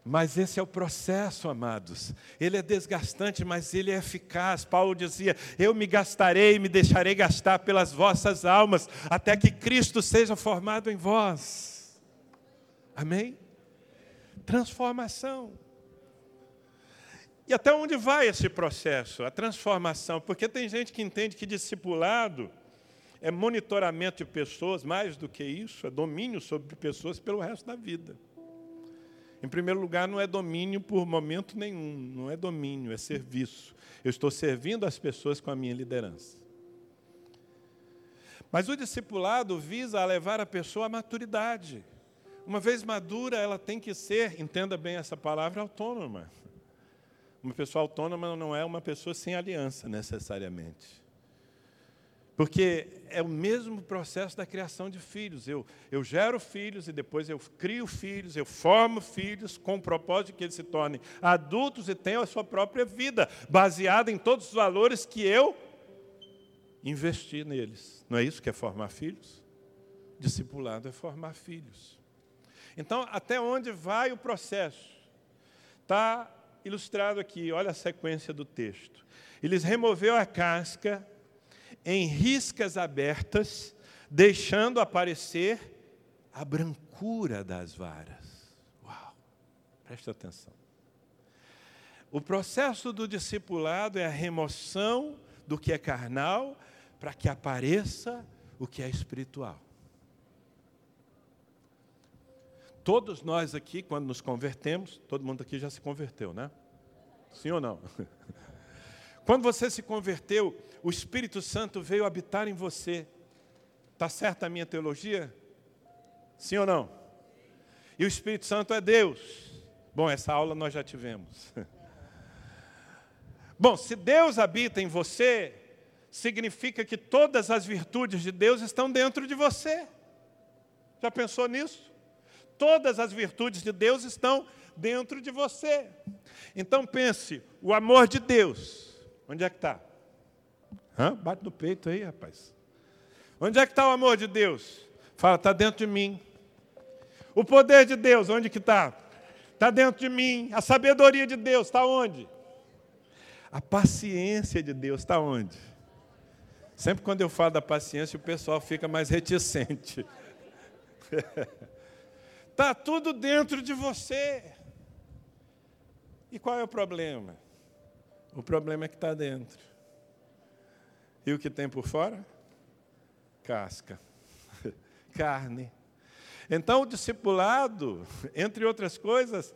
Mas esse é o processo, amados. Ele é desgastante, mas ele é eficaz. Paulo dizia: Eu me gastarei e me deixarei gastar pelas vossas almas, até que Cristo seja formado em vós. Amém? Transformação. E até onde vai esse processo? A transformação. Porque tem gente que entende que discipulado é monitoramento de pessoas, mais do que isso, é domínio sobre pessoas pelo resto da vida. Em primeiro lugar, não é domínio por momento nenhum, não é domínio, é serviço. Eu estou servindo as pessoas com a minha liderança. Mas o discipulado visa levar a pessoa à maturidade. Uma vez madura, ela tem que ser, entenda bem essa palavra, autônoma. Uma pessoa autônoma não é uma pessoa sem aliança, necessariamente. Porque é o mesmo processo da criação de filhos. Eu, eu gero filhos e depois eu crio filhos, eu formo filhos com o propósito de que eles se tornem adultos e tenham a sua própria vida, baseada em todos os valores que eu investi neles. Não é isso que é formar filhos? Discipulado é formar filhos. Então, até onde vai o processo? Está ilustrado aqui, olha a sequência do texto. Eles removeu a casca em riscas abertas deixando aparecer a brancura das varas. Uau! Presta atenção. O processo do discipulado é a remoção do que é carnal para que apareça o que é espiritual. Todos nós aqui, quando nos convertemos, todo mundo aqui já se converteu, né? Sim ou não? Quando você se converteu, o Espírito Santo veio habitar em você. Está certa a minha teologia? Sim ou não? E o Espírito Santo é Deus. Bom, essa aula nós já tivemos. Bom, se Deus habita em você, significa que todas as virtudes de Deus estão dentro de você. Já pensou nisso? Todas as virtudes de Deus estão dentro de você. Então pense, o amor de Deus, onde é que está? Bate no peito aí, rapaz. Onde é que está o amor de Deus? Fala, está dentro de mim. O poder de Deus, onde que está? Está dentro de mim. A sabedoria de Deus está onde? A paciência de Deus está onde? Sempre quando eu falo da paciência, o pessoal fica mais reticente. Está tudo dentro de você. E qual é o problema? O problema é que está dentro. E o que tem por fora? Casca, carne. Então, o discipulado, entre outras coisas,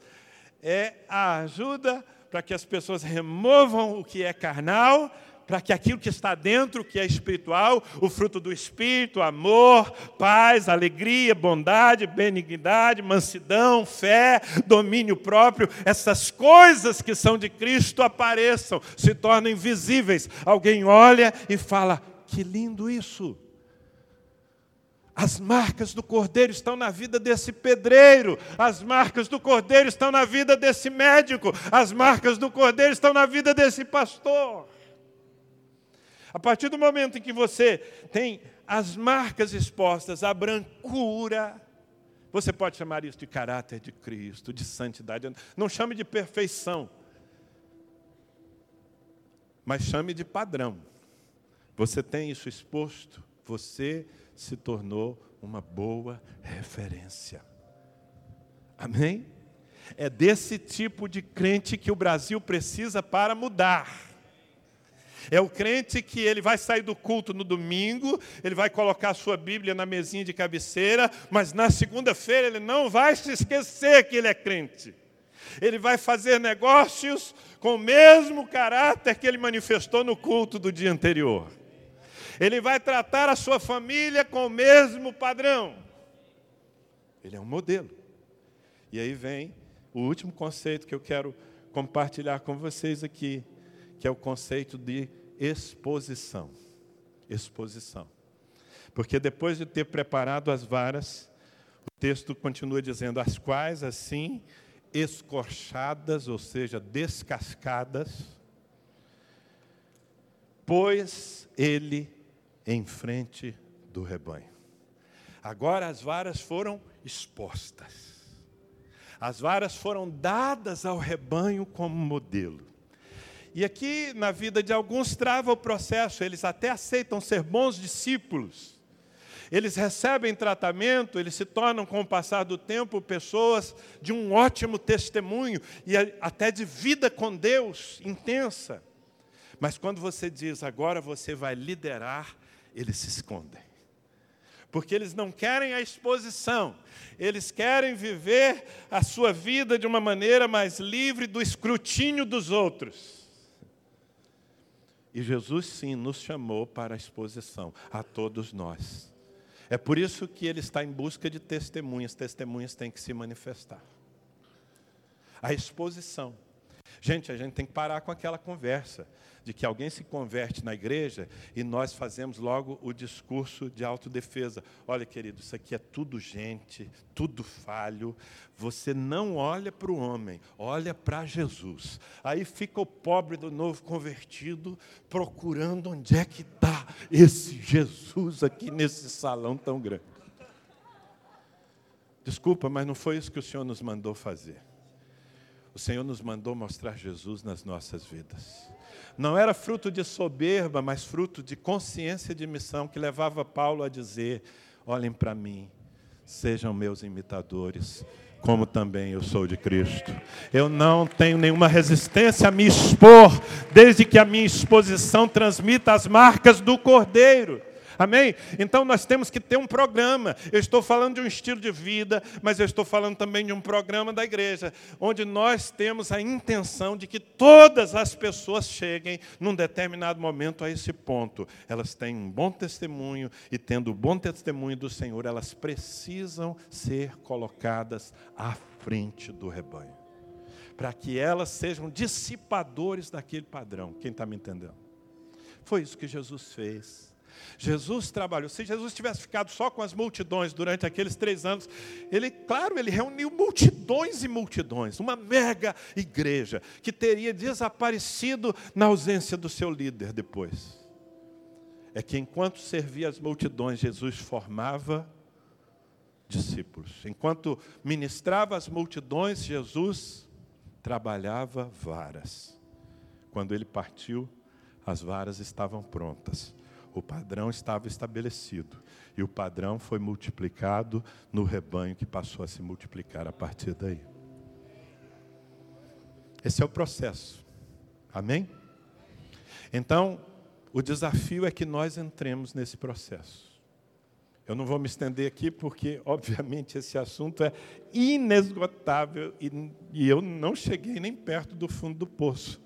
é a ajuda para que as pessoas removam o que é carnal para que aquilo que está dentro, que é espiritual, o fruto do Espírito, amor, paz, alegria, bondade, benignidade, mansidão, fé, domínio próprio, essas coisas que são de Cristo apareçam, se tornem visíveis. Alguém olha e fala: que lindo isso! As marcas do cordeiro estão na vida desse pedreiro, as marcas do cordeiro estão na vida desse médico, as marcas do cordeiro estão na vida desse pastor. A partir do momento em que você tem as marcas expostas, a brancura, você pode chamar isso de caráter de Cristo, de santidade. Não chame de perfeição, mas chame de padrão. Você tem isso exposto, você se tornou uma boa referência. Amém? É desse tipo de crente que o Brasil precisa para mudar. É o crente que ele vai sair do culto no domingo, ele vai colocar a sua Bíblia na mesinha de cabeceira, mas na segunda-feira ele não vai se esquecer que ele é crente. Ele vai fazer negócios com o mesmo caráter que ele manifestou no culto do dia anterior. Ele vai tratar a sua família com o mesmo padrão. Ele é um modelo. E aí vem o último conceito que eu quero compartilhar com vocês aqui, que é o conceito de exposição. Exposição. Porque depois de ter preparado as varas, o texto continua dizendo: as quais assim escorchadas, ou seja, descascadas, pôs ele em frente do rebanho. Agora as varas foram expostas. As varas foram dadas ao rebanho como modelo. E aqui, na vida de alguns, trava o processo, eles até aceitam ser bons discípulos. Eles recebem tratamento, eles se tornam, com o passar do tempo, pessoas de um ótimo testemunho e até de vida com Deus intensa. Mas quando você diz, agora você vai liderar, eles se escondem. Porque eles não querem a exposição, eles querem viver a sua vida de uma maneira mais livre do escrutínio dos outros. E Jesus, sim, nos chamou para a exposição, a todos nós. É por isso que ele está em busca de testemunhas, testemunhas têm que se manifestar. A exposição. Gente, a gente tem que parar com aquela conversa de que alguém se converte na igreja e nós fazemos logo o discurso de autodefesa. Olha, querido, isso aqui é tudo gente, tudo falho. Você não olha para o homem, olha para Jesus. Aí fica o pobre do novo convertido procurando onde é que está esse Jesus aqui nesse salão tão grande. Desculpa, mas não foi isso que o Senhor nos mandou fazer. O Senhor nos mandou mostrar Jesus nas nossas vidas. Não era fruto de soberba, mas fruto de consciência de missão que levava Paulo a dizer: olhem para mim, sejam meus imitadores, como também eu sou de Cristo. Eu não tenho nenhuma resistência a me expor, desde que a minha exposição transmita as marcas do Cordeiro. Amém? Então nós temos que ter um programa. Eu estou falando de um estilo de vida, mas eu estou falando também de um programa da igreja, onde nós temos a intenção de que todas as pessoas cheguem num determinado momento a esse ponto. Elas têm um bom testemunho e tendo o bom testemunho do Senhor, elas precisam ser colocadas à frente do rebanho. Para que elas sejam dissipadores daquele padrão. Quem está me entendendo? Foi isso que Jesus fez. Jesus trabalhou. Se Jesus tivesse ficado só com as multidões durante aqueles três anos, ele, claro, ele reuniu multidões e multidões, uma mega igreja que teria desaparecido na ausência do seu líder depois. É que enquanto servia as multidões, Jesus formava discípulos. Enquanto ministrava as multidões, Jesus trabalhava varas. Quando ele partiu, as varas estavam prontas o padrão estava estabelecido. E o padrão foi multiplicado no rebanho que passou a se multiplicar a partir daí. Esse é o processo. Amém? Então, o desafio é que nós entremos nesse processo. Eu não vou me estender aqui porque, obviamente, esse assunto é inesgotável e, eu não cheguei nem perto do fundo do poço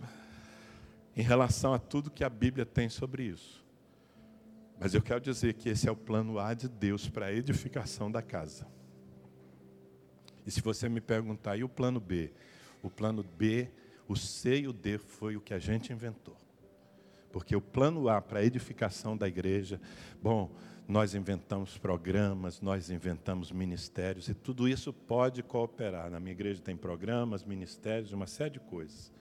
em relação a tudo que a Bíblia tem sobre isso. Mas eu quero dizer que esse é o plano A de Deus para a edificação da casa. E se você me perguntar, e o plano B? O plano B, o C e o D foi o que a gente inventou. Porque o plano A para a edificação da igreja, bom, nós inventamos programas, nós inventamos ministérios, e tudo isso pode cooperar. Na minha igreja tem programas, ministérios, uma série de coisas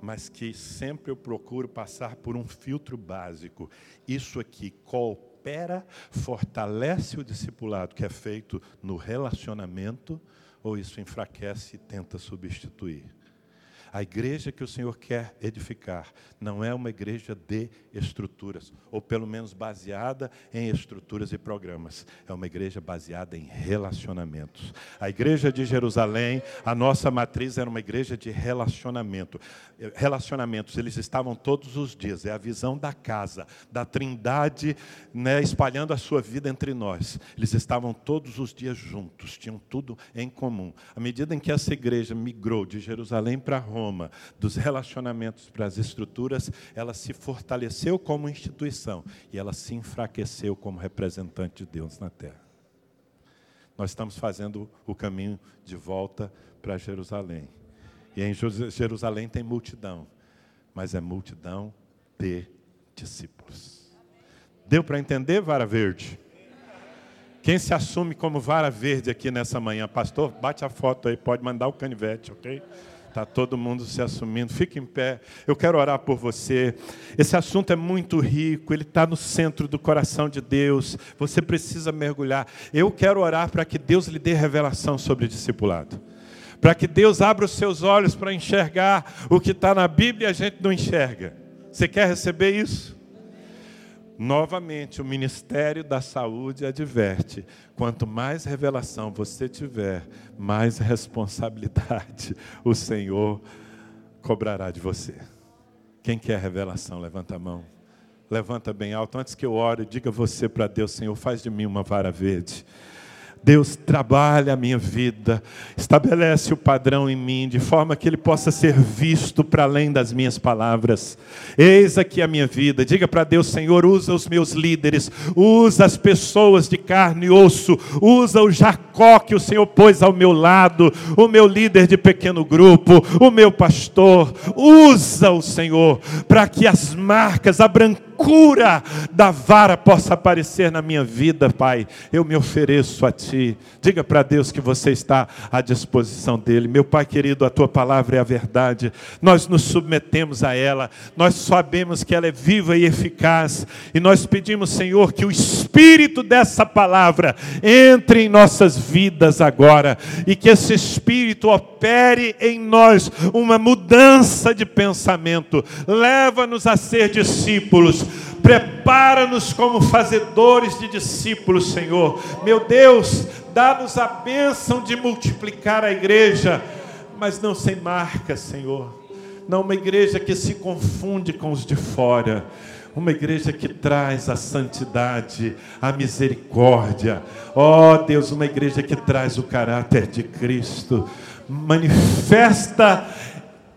mas que sempre eu procuro passar por um filtro básico. Isso aqui coopera, fortalece o discipulado que é feito no relacionamento, ou isso enfraquece e tenta substituir? A igreja que o Senhor quer edificar não é uma igreja de estruturas, ou pelo menos baseada em estruturas e programas. É uma igreja baseada em relacionamentos. A igreja de Jerusalém, a nossa matriz era uma igreja de relacionamento. Relacionamentos, eles estavam todos os dias. É a visão da casa, da trindade, né, espalhando a sua vida entre nós. Eles estavam todos os dias juntos, tinham tudo em comum. À medida em que essa igreja migrou de Jerusalém para Roma, Roma, dos relacionamentos para as estruturas, ela se fortaleceu como instituição e ela se enfraqueceu como representante de Deus na terra. Nós estamos fazendo o caminho de volta para Jerusalém. E em Jerusalém tem multidão, mas é multidão de discípulos. Deu para entender, vara verde? Quem se assume como vara verde aqui nessa manhã? Pastor, bate a foto aí, pode mandar o canivete, ok? Está todo mundo se assumindo. Fique em pé. Eu quero orar por você. Esse assunto é muito rico, ele está no centro do coração de Deus. Você precisa mergulhar. Eu quero orar para que Deus lhe dê revelação sobre o discipulado. Para que Deus abra os seus olhos para enxergar o que está na Bíblia e a gente não enxerga. Você quer receber isso? Novamente, o Ministério da Saúde adverte: quanto mais revelação você tiver, mais responsabilidade o Senhor cobrará de você. Quem quer revelação, levanta a mão. Levanta bem alto. Antes que eu ore, diga você para Deus: Senhor, faz de mim uma vara verde. Deus trabalha a minha vida, estabelece o padrão em mim, de forma que ele possa ser visto para além das minhas palavras. Eis aqui a minha vida. Diga para Deus, Senhor, usa os meus líderes, usa as pessoas de carne e osso, usa o Jacó que o Senhor pôs ao meu lado, o meu líder de pequeno grupo, o meu pastor. Usa o Senhor para que as marcas, a branqueza, cura da vara possa aparecer na minha vida, Pai. Eu me ofereço a Ti. Diga para Deus que você está à disposição dEle. Meu Pai querido, a Tua palavra é a verdade. Nós nos submetemos a ela. Nós sabemos que ela é viva e eficaz. E nós pedimos, Senhor, que o Espírito dessa palavra entre em nossas vidas agora. E que esse Espírito opere em nós uma mudança de pensamento. Leva-nos a ser discípulos. Prepara-nos como fazedores de discípulos, Senhor. Meu Deus, dá-nos a bênção de multiplicar a igreja, mas não sem marca, Senhor. Não uma igreja que se confunde com os de fora. Uma igreja que traz a santidade, a misericórdia. Ó oh, Deus, uma igreja que traz o caráter de Cristo. Manifesta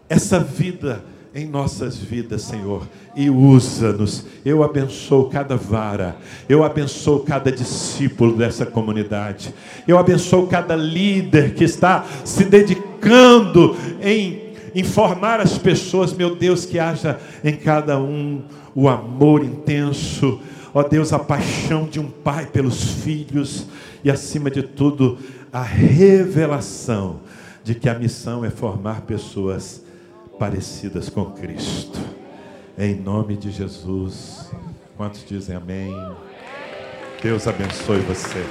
essa vida em nossas vidas, Senhor, e usa-nos. Eu abençoo cada vara, eu abençoo cada discípulo dessa comunidade, eu abençoo cada líder que está se dedicando em informar as pessoas, meu Deus, que haja em cada um o amor intenso, ó Deus, a paixão de um pai pelos filhos e, acima de tudo, a revelação de que a missão é formar pessoas parecidas com Cristo. Em nome de Jesus. Quantos dizem amém? Deus abençoe você.